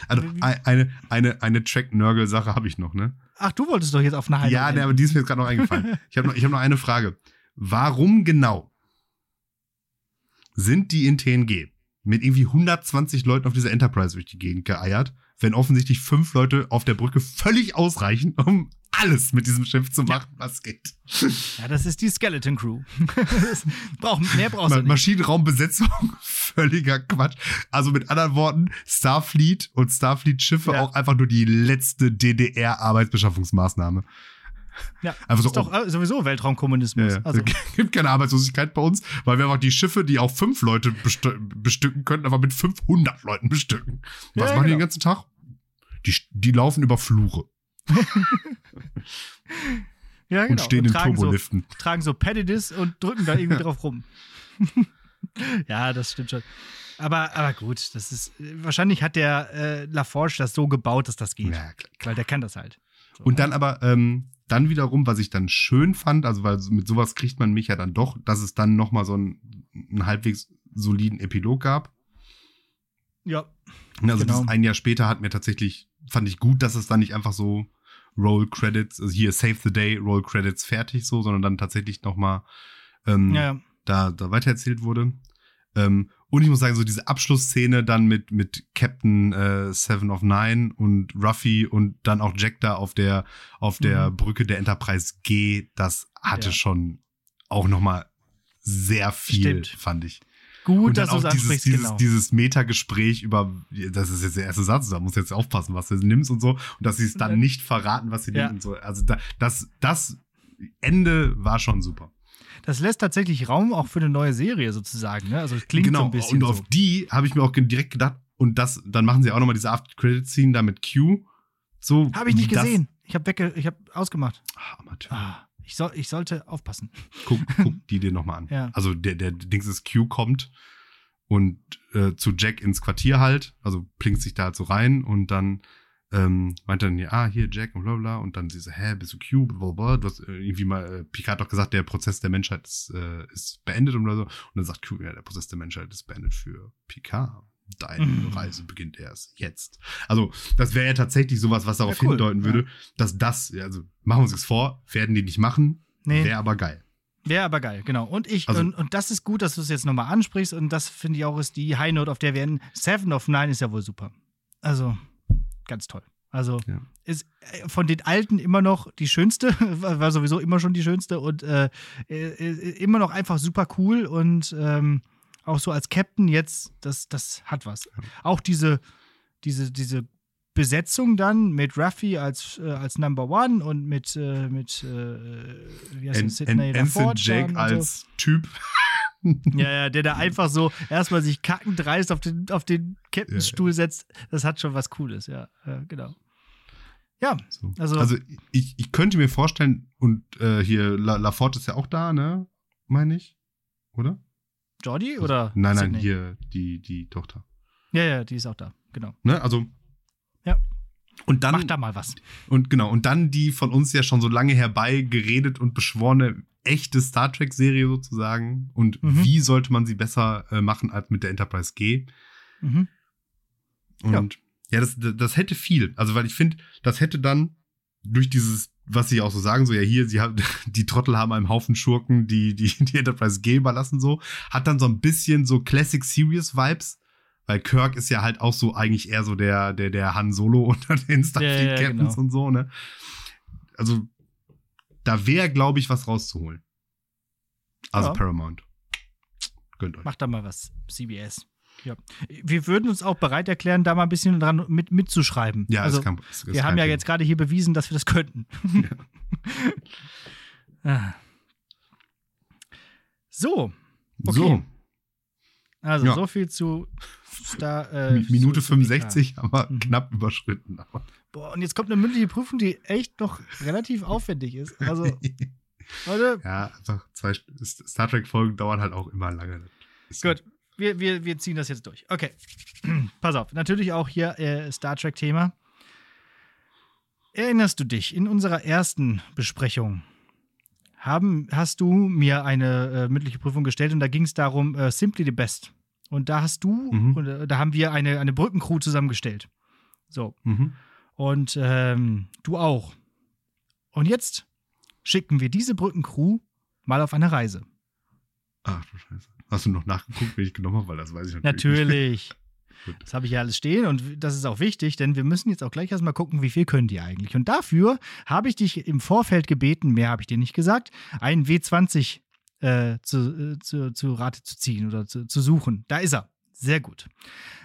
Also eine, eine, eine Track-Nörgel-Sache habe ich noch, ne? Ach, du wolltest doch jetzt auf eine Heilung. ja, ne, enden. aber die ist mir jetzt gerade noch eingefallen. Ich habe noch, ich hab noch eine Frage. Warum genau sind die in TNG mit irgendwie 120 Leuten auf dieser Enterprise durch die Gegend geeiert, wenn offensichtlich fünf Leute auf der Brücke völlig ausreichen, um alles mit diesem Schiff zu machen, was geht? Ja, das ist die Skeleton Crew. Das Brauch, mehr brauchst Ma du nicht. Maschinenraumbesetzung, völliger Quatsch. Also mit anderen Worten, Starfleet und Starfleet-Schiffe Ja. auch einfach nur die letzte DDR-Arbeitsbeschaffungsmaßnahme. Ja, Einfach so, ist doch äh, sowieso Weltraumkommunismus. Ja, ja. Also, Es gibt keine Arbeitslosigkeit bei uns, weil wir einfach die Schiffe, die auch fünf Leute bestü bestücken könnten, aber mit 500 Leuten bestücken. Was Ja, machen die genau. den ganzen Tag? Die, die laufen über Flure ja, und genau. stehen in tragen so, Turboliften. tragen so Paddedis und drücken da irgendwie drauf rum. ja, das stimmt schon. Aber, aber gut, das ist. Wahrscheinlich hat der äh, LaForge das so gebaut, dass das geht. Ja. Weil der kann das halt. So. Und dann aber, ähm, dann wiederum, was ich dann schön fand, also weil mit sowas kriegt man mich ja dann doch, dass es dann nochmal so einen, einen halbwegs soliden Epilog gab. Ja. Also Genau. das ein Jahr später hat mir tatsächlich, fand ich gut, dass es dann nicht einfach so Roll Credits, also hier Save the Day, Roll Credits fertig so, sondern dann tatsächlich nochmal ähm, Ja, ja. da, da weitererzählt wurde. Ähm, und ich muss sagen, so diese Abschlussszene dann mit, mit Captain äh, Seven of Nine und Ruffy und dann auch Jack da auf der, auf der Mhm. Brücke der Enterprise G, das hatte Ja. schon auch nochmal sehr viel, Stimmt. fand ich. Gut, Und dass du es ansprichst, dieses, genau. dieses Metagespräch über, das ist jetzt der erste Satz, da musst du jetzt aufpassen, was du nimmst und so, und dass sie es dann nicht verraten, was sie Ja. nehmen und so. Also da, das, das Ende war schon super. Das lässt tatsächlich Raum auch für eine neue Serie sozusagen. Ne? Also es klingt genau, so ein bisschen und auf so. die habe ich mir auch direkt gedacht, und das, dann machen sie auch nochmal diese After-Credit-Scene da mit Q. So, Habe ich nicht das- gesehen. Ich habe wegge ich habe ausgemacht. Ah, Amateur. Ah, ich, soll, ich sollte aufpassen. Guck, guck die dir nochmal an. Ja. Also der, der Dings ist Q kommt und äh, zu Jack ins Quartier halt, also plinkt sich da halt so rein und dann ähm, meint dann, ja, ah, hier Jack und bla bla und dann sie so, hä, bist du Q, bla bla, du hast äh, irgendwie mal, äh, Picard hat doch gesagt, der Prozess der Menschheit ist, äh, ist beendet oder so und dann sagt Q, ja, der Prozess der Menschheit ist beendet für Picard. Deine Mhm. Reise beginnt erst jetzt. Also, das wäre ja tatsächlich sowas, was darauf Ja, cool, hindeuten würde, dass das, ja, also machen wir uns das vor, werden die nicht machen, Nee. wäre aber geil. Wäre aber geil, genau. Und ich, Also- und, und das ist gut, dass du es jetzt nochmal ansprichst. Und das finde ich auch ist die High Note, auf der wir enden. Seven of Nine ist ja wohl super. Also, ganz toll. Also, Ja. ist äh, von den alten immer noch die schönste, war war sowieso immer schon die schönste und äh, äh, äh, immer noch einfach super cool und ähm, auch so als Captain jetzt, das, das hat was. Auch diese, diese, diese Besetzung dann mit Ruffy als, äh, als Number One und mit, äh, mit äh, wie heißt En- Sidney En- dann und als Typ. So. Ja, ja, der da einfach so erstmal sich kackend dreist auf den, auf den Captainstuhl setzt, das hat schon was Cooles, ja, äh, genau. Ja, So. Also- Also, ich, ich könnte mir vorstellen, und äh, hier La Lafort ist ja auch da, ne? Meine ich. Oder? Jordi oder? Nein, nein, Sydney? hier die, die Tochter. Ja, ja, die ist auch da, genau. Ne? Also. Ja. Und dann. Mach da mal was. Und genau, und dann die von uns ja schon so lange herbei geredet und beschworene echte Star Trek-Serie sozusagen. Und Mhm. wie sollte man sie besser äh, machen als mit der Enterprise G? Mhm. Und ja, das, das hätte viel. Also, weil ich finde, das hätte dann durch dieses, was sie auch so sagen, so ja hier, sie haben, die Trottel haben einen Haufen Schurken, die, die, die Enterprise G überlassen, so, hat dann so ein bisschen so Classic Serious Vibes. Weil Kirk ist ja halt auch so eigentlich eher so der, der, der Han Solo unter den Starfleet Ja, ja, Captains genau. und so, ne? Also, da wäre, glaube ich, was rauszuholen. Also Ja. Paramount. Gönnt euch. Mach da mal was, CBS. Ja. Wir würden uns auch bereit erklären, da mal ein bisschen dran mit, mitzuschreiben. Ja, also, ist wir haben ja jetzt gerade hier bewiesen, dass wir das könnten. Ah. so, okay. So, also Ja. so viel zu Star. Äh, Mi- Minute zu- zu PK. 65, aber Mhm. knapp überschritten. Aber Boah, und jetzt kommt eine mündliche Prüfung, die echt noch relativ aufwendig ist. Also, Leute, ja, einfach zwei Star Trek-Folgen dauern halt auch immer lange. Ist Gut, wir, wir, wir ziehen das jetzt durch. Okay. Pass auf. Natürlich auch hier äh, Star Trek-Thema. Erinnerst du dich, in unserer ersten Besprechung haben, hast du mir eine äh, mündliche Prüfung gestellt und da ging es darum, äh, Simply the Best. Und da hast du, Mhm. und, äh, da haben wir eine, eine Brückencrew zusammengestellt. So. Mhm. Und ähm, du auch. Und jetzt schicken wir diese Brückencrew mal auf eine Reise. Ach du Scheiße. Hast du noch nachgeguckt, wen ich genommen habe? Weil das weiß ich natürlich. nicht. Natürlich. Das habe ich ja alles stehen und das ist auch wichtig, denn wir müssen jetzt auch gleich erstmal gucken, wie viel können die eigentlich. Und dafür habe ich dich im Vorfeld gebeten, mehr habe ich dir nicht gesagt, einen W20 äh, zu, äh, zu, zu Rate zu ziehen oder zu, zu suchen. Da ist er. Sehr gut.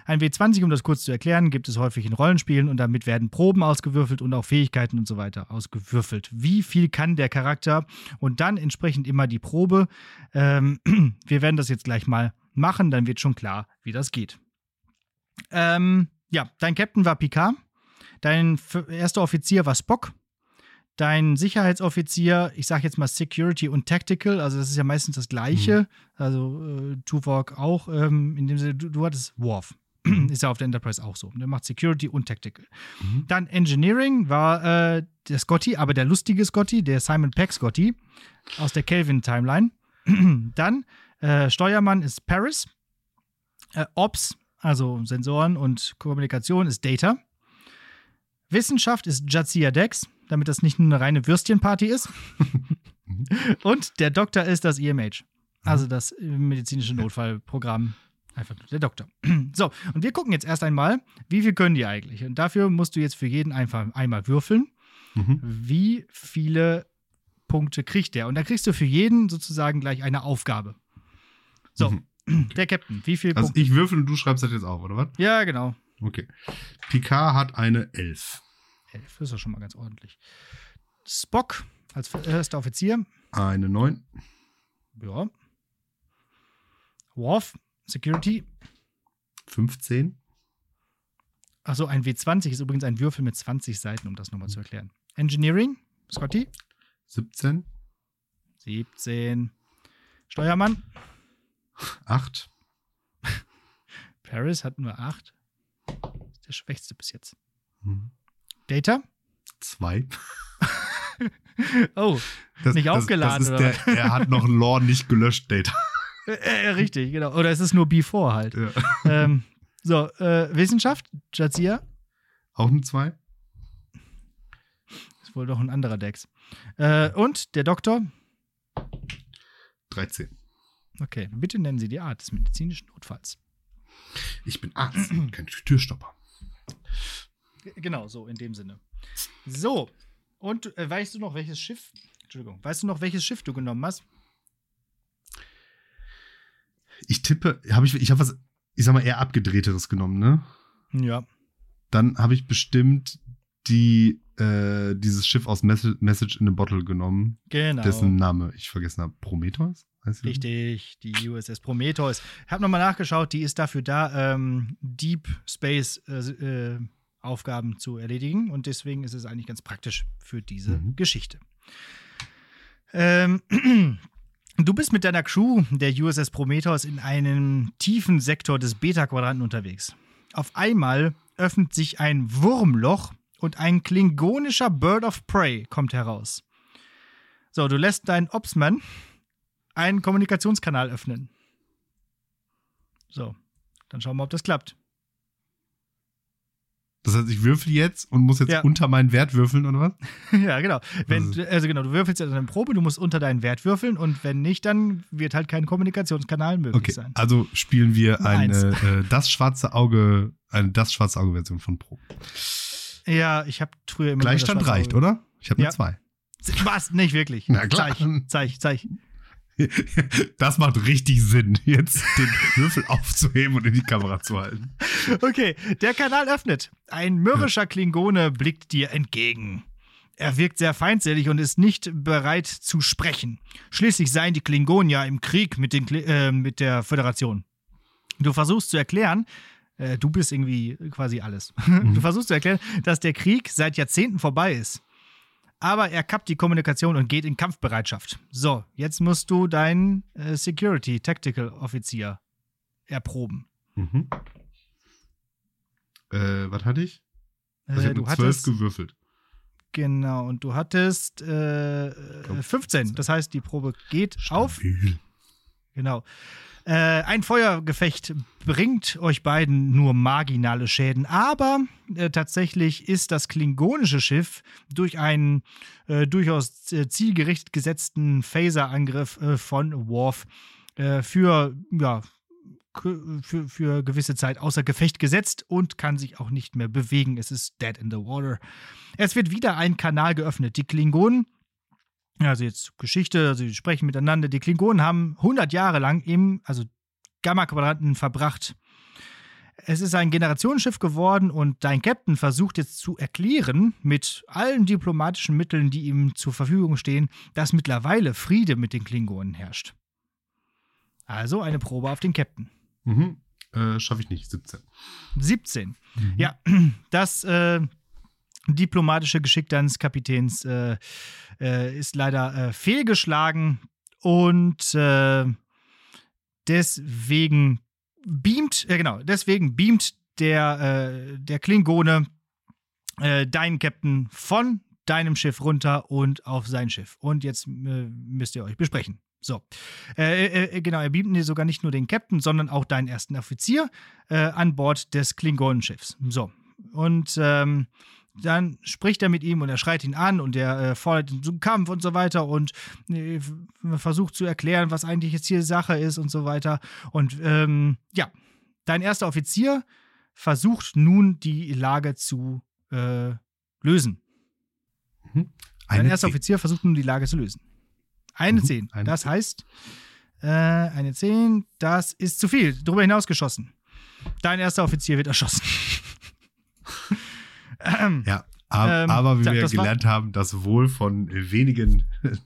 Ein W20, um das kurz zu erklären, gibt es häufig in Rollenspielen und damit werden Proben ausgewürfelt und auch Fähigkeiten und so weiter ausgewürfelt. Wie viel kann der Charakter und dann entsprechend immer die Probe. Ähm, wir werden das jetzt gleich mal machen, dann wird schon klar, wie das geht. Ähm, ja, dein Captain war Picard. Dein erster Offizier war Spock. Dein Sicherheitsoffizier, ich sage jetzt mal Security und Tactical, also das ist ja meistens das Gleiche. Also äh, Tuvok auch, ähm, in dem Sinne, du, du hattest Worf. ist ja auf der Enterprise auch so. Der macht Security und Tactical. Mhm. Dann Engineering war äh, der Scotty, aber der lustige Scotty, der Simon Peck Scotty aus der Kelvin-Timeline. Dann äh, Steuermann ist Paris. Äh, Ops, also Sensoren und Kommunikation, ist Data. Wissenschaft ist Jadzia Dex, damit das nicht nur eine reine Würstchenparty ist. und der Doktor ist das EMH, also das medizinische Notfallprogramm. Einfach nur der Doktor. So, und wir gucken jetzt erst einmal, wie viel können die eigentlich? Und dafür musst du jetzt für jeden einfach einmal würfeln, Mhm. wie viele Punkte kriegt der. Und da kriegst du für jeden sozusagen gleich eine Aufgabe. So, Mhm. der Captain, wie viele Also Punkte? ich würfel und du schreibst das jetzt auf, oder was? Ja, genau. Okay. Picard hat eine 11. Elf, das ist doch schon mal ganz ordentlich. Spock als erster Offizier. Eine 9. Ja. Worf, Security. 15. Achso, ein W20 ist übrigens ein Würfel mit 20 Seiten, um das nochmal zu erklären. Engineering, Scotty. 17. 17. Steuermann, 8. Paris hat nur 8. Ist der schwächste bis jetzt. Mhm. Data? 2. Oh, Nicht aufgeladen, das ist oder der, Er hat noch ein Lore nicht gelöscht, Data. äh, äh, richtig, genau. Oder es ist nur Before halt. Ja. ähm, so, äh, Wissenschaft, Jazia. Auch eine 2. Ist wohl doch ein anderer Dex. Äh, und der Doktor. 13. Okay, bitte nennen Sie die Art des medizinischen Notfalls. Ich bin Arzt, kein Türstopper. Genau, so in dem Sinne. So, und äh, weißt du noch, welches Schiff, Entschuldigung, weißt du noch, welches Schiff du genommen hast? Ich tippe, habe ich, ich habe was, ich sag mal, eher abgedrehteres genommen, ne? Ja. Dann habe ich bestimmt die, äh, dieses Schiff aus Mes- Message in a Bottle genommen, Genau. dessen Name ich vergessen habe. Prometheus? Richtig, die USS Prometheus. Ich habe nochmal nachgeschaut, die ist dafür da, ähm, Deep Space äh, äh, Aufgaben zu erledigen und deswegen ist es eigentlich ganz praktisch für diese Mhm. Geschichte. Ähm, du bist mit deiner Crew der USS Prometheus in einem tiefen Sektor des Beta-Quadranten unterwegs. Auf einmal öffnet sich ein Wurmloch und ein klingonischer Bird of Prey kommt heraus. So, du lässt deinen Obsman einen Kommunikationskanal öffnen. So, dann schauen wir, ob das klappt. Das heißt, ich würfel jetzt und muss jetzt Ja. unter meinen Wert würfeln, oder was? ja, genau. Wenn, Also- du- genau, du würfelst jetzt eine Probe, du musst unter deinen Wert würfeln und wenn nicht, dann wird halt kein Kommunikationskanal möglich Okay, sein. also spielen wir eine äh, das schwarze Auge, eine das schwarze Auge Version von Pro. Ja, ich habe früher immer. Gleichstand reicht, Schwarze oder? Ich habe Ja. nur zwei. Auge- Was? Nicht wirklich. Na klar. Zeig, zeig, zeig. Das macht richtig Sinn, jetzt den Würfel aufzuheben und in die Kamera zu halten. Okay, der Kanal öffnet. Ein mürrischer Klingone blickt dir entgegen. Er wirkt sehr feindselig und ist nicht bereit zu sprechen. Schließlich seien die Klingonen ja im Krieg mit, den, äh, mit der Föderation. Du versuchst zu erklären, äh, du bist irgendwie quasi alles. Du versuchst zu erklären, dass der Krieg seit Jahrzehnten vorbei ist. Aber er kappt die Kommunikation und geht in Kampfbereitschaft. So, jetzt musst du deinen äh, Security Tactical Offizier erproben. Mhm. Äh, was hatte ich? Also ich Äh, du hattest, gewürfelt. genau, und du hattest äh, äh, 15. Das heißt, die Probe geht auf. Genau. Äh, ein Feuergefecht bringt euch beiden nur marginale Schäden, aber äh, tatsächlich ist das klingonische Schiff durch einen äh, durchaus äh, zielgerichtet gesetzten Phaser-Angriff äh, von Worf äh, für, ja, für, für gewisse Zeit außer Gefecht gesetzt und kann sich auch nicht mehr bewegen. Es ist dead in the water. Es wird wieder ein Kanal geöffnet. Die Klingonen also jetzt Geschichte, also sie sprechen miteinander. Die Klingonen haben 100 Jahre lang im, also Gamma-Quadranten verbracht. Es ist ein Generationsschiff geworden und dein Captain versucht jetzt zu erklären, mit allen diplomatischen Mitteln, die ihm zur Verfügung stehen, dass mittlerweile Friede mit den Klingonen herrscht. Also eine Probe auf den Captain. Mhm. Äh, Schaffe ich nicht, 17. 17. Mhm. Ja, das äh, diplomatische Geschick deines Kapitäns äh, äh, ist leider äh, fehlgeschlagen und äh, deswegen beamt, äh, genau, deswegen beamt der, äh, der Klingone deinen Captain von deinem Schiff runter und auf sein Schiff. Und jetzt müsst ihr euch besprechen. So. Genau, er beamt dir sogar nicht nur den Captain, sondern auch deinen ersten Offizier an Bord des Klingonenschiffs. So. Und ähm, dann spricht er mit ihm und er schreit ihn an und er äh, fordert ihn zum Kampf und so weiter und äh, versucht zu erklären, was eigentlich jetzt hier Sache ist und so weiter. Und ähm, ja, dein erster Offizier versucht nun die Lage zu äh, lösen. Dein Eine erster 10. Offizier versucht nun die Lage zu lösen. Eine Mhm, 10. eine Das 10. heißt, äh, eine 10, das ist zu viel. Darüber hinaus geschossen. Dein erster Offizier wird erschossen. Ja, ab, Ähm, aber wie wir das war- gelernt haben, das Wohl von wenigen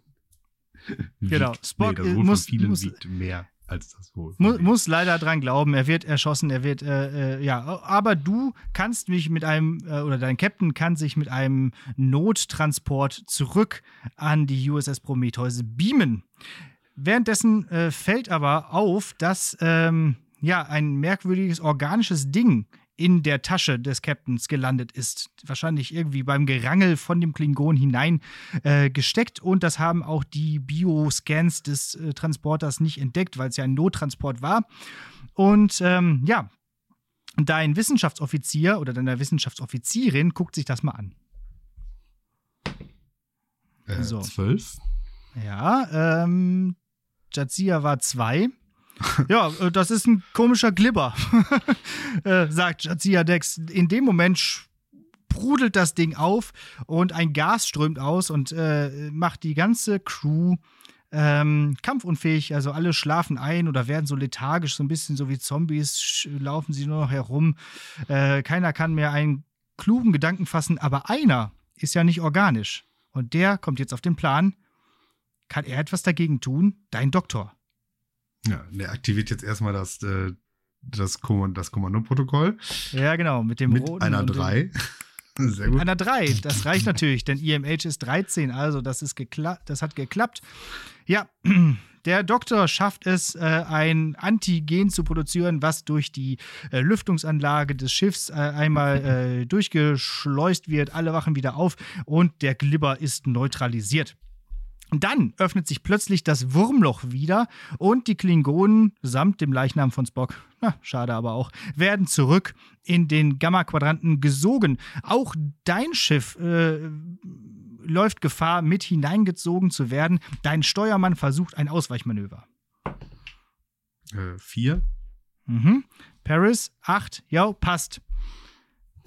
Genau, wiegt, Spock, nee, das äh, Wohl muss- von vielen muss- wiegt mehr als das Wohl. von Mu wenigen. muss leider dran glauben, er wird erschossen, er wird, äh, äh, ja, aber du kannst mich mit einem, äh, oder dein Captain kann sich mit einem Nottransport zurück an die USS Prometheus beamen. Währenddessen äh, fällt aber auf, dass, ähm, ja, ein merkwürdiges organisches Ding in der Tasche des Captains gelandet ist. Wahrscheinlich irgendwie beim Gerangel von dem Klingon hinein äh, gesteckt und das haben auch die Bioscans des äh, Transporters nicht entdeckt, weil es ja ein Nottransport war. Und ähm, ja, dein Wissenschaftsoffizier oder deine Wissenschaftsoffizierin guckt sich das mal an. Äh, so. Zwölf? Ja, ähm, Jadzia war zwei. Ja, äh, das ist ein komischer Glibber, äh, sagt Jadzia Dex. In dem Moment sprudelt das Ding auf und ein Gas strömt aus und äh, macht die ganze Crew ähm, kampfunfähig, also alle schlafen ein oder werden so lethargisch, so ein bisschen so wie Zombies, laufen sie nur noch herum. Äh, keiner kann mehr einen klugen Gedanken fassen, aber einer ist ja nicht organisch. Und der kommt jetzt auf den Plan. Kann er etwas dagegen tun? Dein Doktor. Ja, der aktiviert jetzt erstmal das, äh, das, Kommand das Kommandoprotokoll. Ja, genau, mit dem mit roten. einer 3. Sehr gut. Einer 3. Das reicht natürlich, denn IMH ist 13, also das, ist das hat geklappt. Ja, der Doktor schafft es, äh, ein Antigen zu produzieren, was durch die äh, Lüftungsanlage des Schiffs einmal durchgeschleust wird. Alle wachen wieder auf und der Glibber ist neutralisiert. Dann öffnet sich plötzlich das Wurmloch wieder und die Klingonen samt dem Leichnam von Spock, na, schade aber auch, werden zurück in den Gamma-Quadranten gesogen. Auch dein Schiff äh, läuft Gefahr, mit hineingezogen zu werden. Dein Steuermann versucht ein Ausweichmanöver. Äh, vier. Mhm. Paris, acht. Ja, passt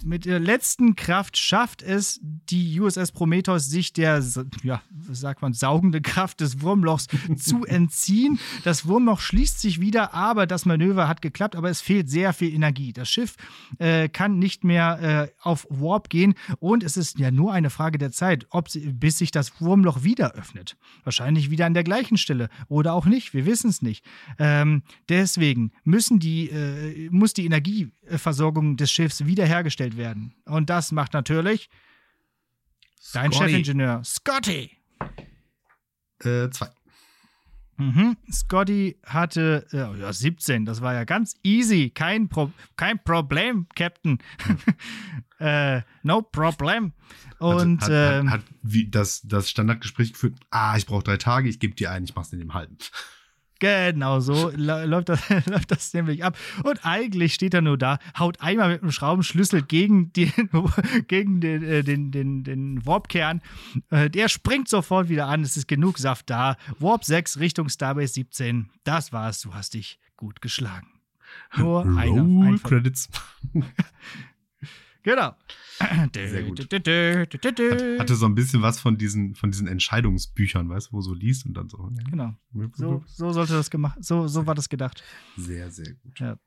mit der letzten Kraft schafft es die USS Prometheus, sich der, ja, sagt man, saugende Kraft des Wurmlochs zu entziehen. Das Wurmloch schließt sich wieder, aber das Manöver hat geklappt, aber es fehlt sehr viel Energie. Das Schiff äh, kann nicht mehr äh, auf Warp gehen und es ist ja nur eine Frage der Zeit, ob sie, bis sich das Wurmloch wieder öffnet. Wahrscheinlich wieder an der gleichen Stelle oder auch nicht. Wir wissen es nicht. Ähm, deswegen müssen die, äh, muss die Energieversorgung des Schiffs wiederhergestellt werden. Und das macht natürlich dein Scotty. Chefingenieur, Scotty. Äh, zwei. Mhm. Scotty hatte äh, ja, 17, das war ja ganz easy. Kein, Pro kein Problem, Captain. äh, no problem. Und hat, hat, ähm, hat, hat wie das, das Standardgespräch geführt, ah, ich brauche drei Tage, ich gebe dir einen, ich mach's in dem halben. Genau so läuft das, läuft das nämlich ab. Und eigentlich steht er nur da, haut einmal mit einem Schraubenschlüssel gegen den, gegen den, äh, den, den, den Warp-Kern. Äh, der springt sofort wieder an. Es ist genug Saft da. Warp 6 Richtung Starbase 17. Das war's. Du hast dich gut geschlagen. Nur Roll einer. Ein Credits. Genau. Sehr gut. Hat, hatte so ein bisschen was von diesen, von diesen Entscheidungsbüchern, weißt du, wo so liest und dann so. Genau. So, so sollte das gemacht, so, so war das gedacht. Sehr, sehr gut. Ja.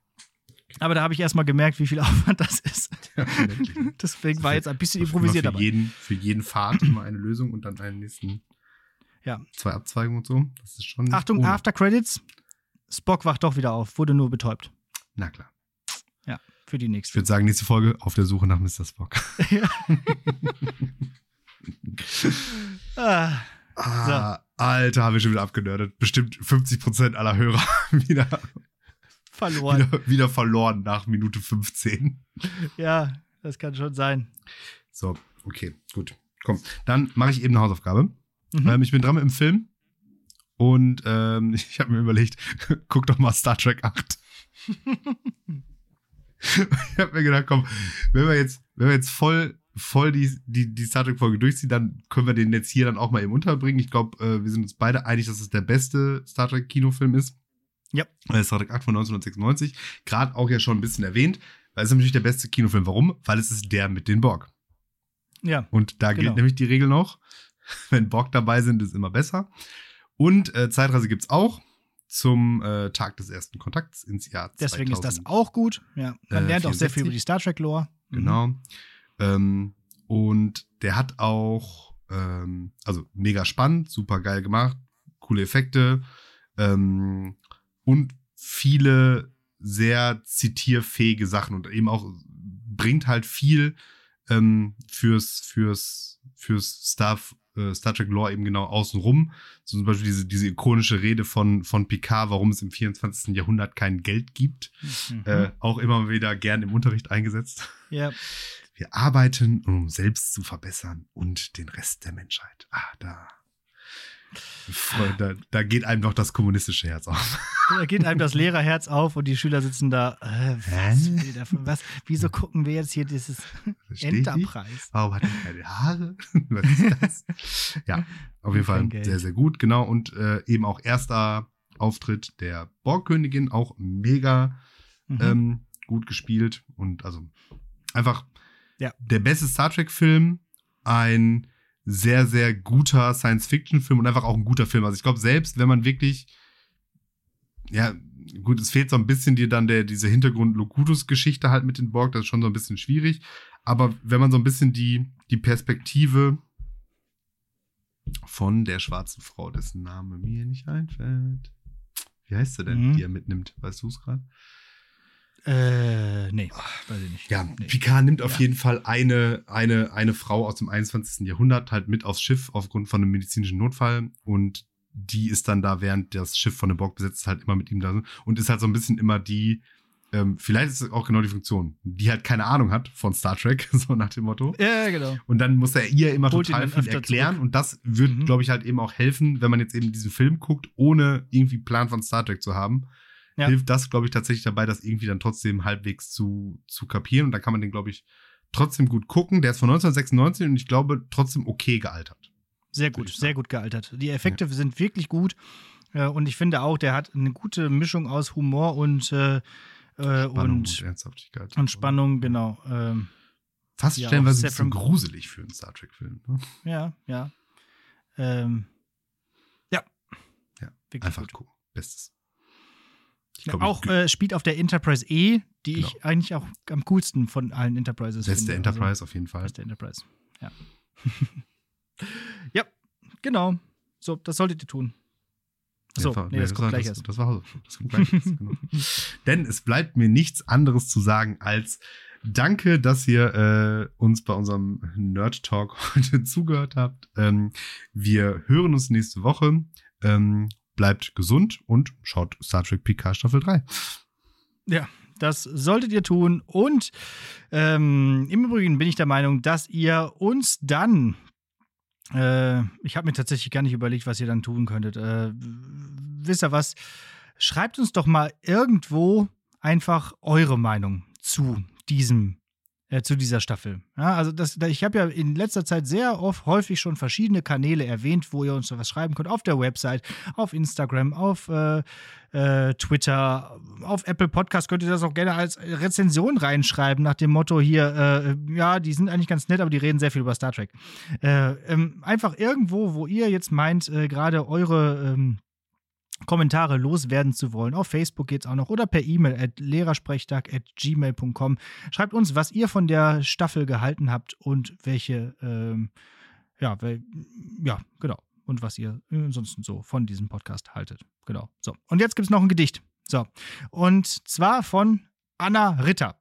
Aber da habe ich erstmal gemerkt, wie viel Aufwand das ist. Ja, Deswegen war jetzt ein bisschen improvisiert für dabei. Jeden, für jeden Pfad immer eine Lösung und dann einen nächsten ja. zwei Abzweigungen und so. Das ist schon. Achtung, ohne. After Credits. Spock wacht doch wieder auf, wurde nur betäubt. Na klar. Für die Ich nächste. würde sagen, nächste Folge auf der Suche nach Mr. Spock. Ja. ah, Ah, Alter, haben wir schon wieder abgenördet. Bestimmt 50% aller Hörer wieder, verloren. wieder, wieder verloren nach Minute 15. Ja, das kann schon sein. So, okay, gut. Komm, dann mache ich eben eine Hausaufgabe. Mhm. Ähm, ich bin dran mit dem Film und ähm, ich habe mir überlegt, guck doch mal Star Trek 8. ich habe mir gedacht, komm, wenn wir jetzt, wenn wir jetzt voll, voll die, die, die Star Trek-Folge durchziehen, dann können wir den jetzt hier dann auch mal eben unterbringen. Ich glaube, äh, wir sind uns beide einig, dass es der beste Star Trek-Kinofilm ist. Ja. Äh, Star Trek 8 von 1996. Gerade auch ja schon ein bisschen erwähnt. Weil es ist natürlich der beste Kinofilm. Warum? Weil es ist der mit den Borg. Ja, Und da Genau. gilt nämlich die Regel noch. Wenn Borg dabei sind, ist immer besser. Und äh, Zeitreise gibt's auch zum äh, Tag des ersten Kontakts ins Jahr deswegen 2000. ist das auch gut. Ja, man Äh, lernt auch sehr viel 64. über die Star Trek-Lore. Mhm. Genau. Ähm, und der hat auch, ähm, also mega spannend, super geil gemacht, coole Effekte ähm, und viele sehr zitierfähige Sachen und eben auch bringt halt viel ähm, fürs, fürs, fürs Star, äh, Star Trek Lore eben genau außenrum. So zum Beispiel diese, diese ikonische Rede von, von Picard, warum es im 24. Jahrhundert kein Geld gibt. Mhm. Äh, auch immer wieder gern im Unterricht eingesetzt. ja, Wir arbeiten, um selbst zu verbessern und den Rest der Menschheit. Ah, da. Da, da geht einem doch das kommunistische Herz auf. da geht einem das Lehrerherz auf und die Schüler sitzen da. Äh, was, will der was? Wieso gucken wir jetzt hier dieses Versteh ich. Enterprise? Warum hat er keine Haare? Was ist das? ja, auf jeden Fall Geld. sehr, sehr gut. Genau. Und äh, eben auch erster Auftritt der Borgkönigin, auch mega Mhm. ähm, gut gespielt. Und also einfach Ja. der beste Star Trek-Film, ein sehr, sehr guter Science-Fiction-Film und einfach auch ein guter Film. Also ich glaube, selbst wenn man wirklich, ja, gut, es fehlt so ein bisschen dir dann der, diese Hintergrund-Locutus-Geschichte halt mit den Borg, das ist schon so ein bisschen schwierig. Aber wenn man so ein bisschen die, die Perspektive von der schwarzen Frau, dessen Name mir nicht einfällt. Wie heißt sie denn, Mhm. die er mitnimmt? Weißt du es gerade? Äh, nee, weiß ich nicht. Ja, nee. Picard nimmt auf Ja. jeden Fall eine, eine, eine Frau aus dem 21. Jahrhundert halt mit aufs Schiff aufgrund von einem medizinischen Notfall und die ist dann da, während das Schiff von dem Borg besetzt ist, halt immer mit ihm da und ist halt so ein bisschen immer die, ähm, vielleicht ist es auch genau die Funktion, die halt keine Ahnung hat von Star Trek, so nach dem Motto. Ja, genau. Und dann muss er ihr immer Holt total viel erklären. zurück. Und das wird, Mhm. glaube ich, halt eben auch helfen, wenn man jetzt eben diesen Film guckt, ohne irgendwie Plan von Star Trek zu haben. Ja. Hilft das, glaube ich, tatsächlich dabei, das irgendwie dann trotzdem halbwegs zu, zu kapieren. Und da kann man den, glaube ich, trotzdem gut gucken. Der ist von 1996 und ich glaube, trotzdem okay gealtert. Sehr gut, sehr gut gealtert. Die Effekte sind wirklich gut. Äh, und ich finde auch, der hat eine gute Mischung aus Humor und, äh, äh, Spannung und, Ernsthaftigkeit. und Spannung, genau. Ähm, Fast Ja, stellenweise ein bisschen gruselig für einen Star Trek-Film. Ne? ja, ja. Ähm, ja. Ja, Wirklich Einfach gut. gucken. Bestes. Ich glaub, auch äh, spielt auf der Enterprise E, die Genau. ich eigentlich auch am coolsten von allen Enterprises Beste finde. Enterprise auf jeden Fall. Also, beste Enterprise, ja. ja, genau. So, das solltet ihr tun. Achso, war- nee, das kommt war- gleich das, erst. Das war Hausaufgabe. Das kommt gleich erst, genau. Denn es bleibt mir nichts anderes zu sagen als Danke, dass ihr äh, uns bei unserem Nerd Talk heute zugehört habt. Ähm, wir hören uns nächste Woche. Ähm, bleibt gesund und schaut Star Trek PK Staffel 3. Ja, das solltet ihr tun. Und ähm, im Übrigen bin ich der Meinung, dass ihr uns dann. Äh, ich habe mir tatsächlich gar nicht überlegt, was ihr dann tun könntet. Äh, wisst ihr was? Schreibt uns doch mal irgendwo einfach eure Meinung zu diesem äh, zu dieser Staffel. Ja, also das, da- ich habe ja in letzter Zeit sehr oft, häufig schon verschiedene Kanäle erwähnt, wo ihr uns was schreiben könnt. Auf der Website, auf Instagram, auf äh, äh, Twitter, auf Apple Podcast könnt ihr das auch gerne als Rezension reinschreiben, nach dem Motto hier, äh, ja, die sind eigentlich ganz nett, aber die reden sehr viel über Star Trek. Äh, ähm, einfach irgendwo, wo ihr jetzt meint, gerade eure ähm, Kommentare loswerden zu wollen. Auf Facebook geht's auch noch oder per E-Mail at lehrersprechtag at gmail.com. Schreibt uns, was ihr von der Staffel gehalten habt und welche, ähm, ja, wel, ja, genau. Und was ihr ansonsten so von diesem Podcast haltet. Genau. So. Und jetzt gibt's noch ein Gedicht. So. Und zwar von Anna Ritter.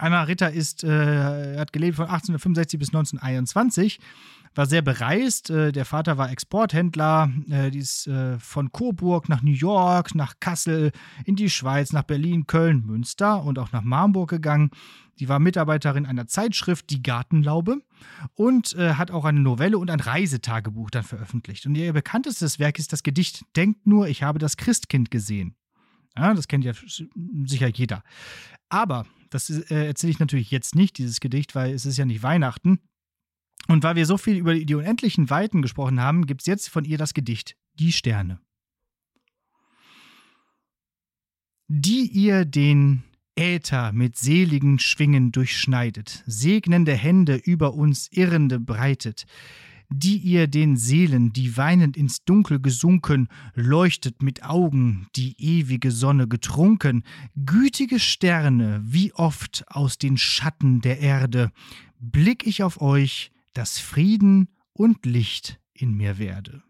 Anna Ritter ist, äh, hat gelebt von 1865 bis 1921, war sehr bereist. Äh, der Vater war Exporthändler. Äh, die ist äh, von Coburg nach New York, nach Kassel, in die Schweiz, nach Berlin, Köln, Münster und auch nach Marburg gegangen. Die war Mitarbeiterin einer Zeitschrift, Die Gartenlaube, und äh, hat auch eine Novelle und ein Reisetagebuch dann veröffentlicht. Und ihr bekanntestes Werk ist das Gedicht Denkt nur, ich habe das Christkind gesehen. Ja, das kennt ja sicher jeder. Aber das äh, erzähle ich natürlich jetzt nicht, dieses Gedicht, weil es ist ja nicht Weihnachten. Und weil wir so viel über die unendlichen Weiten gesprochen haben, gibt es jetzt von ihr das Gedicht Die Sterne. Die ihr den Äther mit seligen Schwingen durchschneidet, segnende Hände über uns Irrende breitet, die ihr den Seelen, die weinend ins Dunkel gesunken, leuchtet mit Augen, die ewige Sonne getrunken, gütige Sterne, wie oft aus den Schatten der Erde, blick ich auf euch, dass Frieden und Licht in mir werde.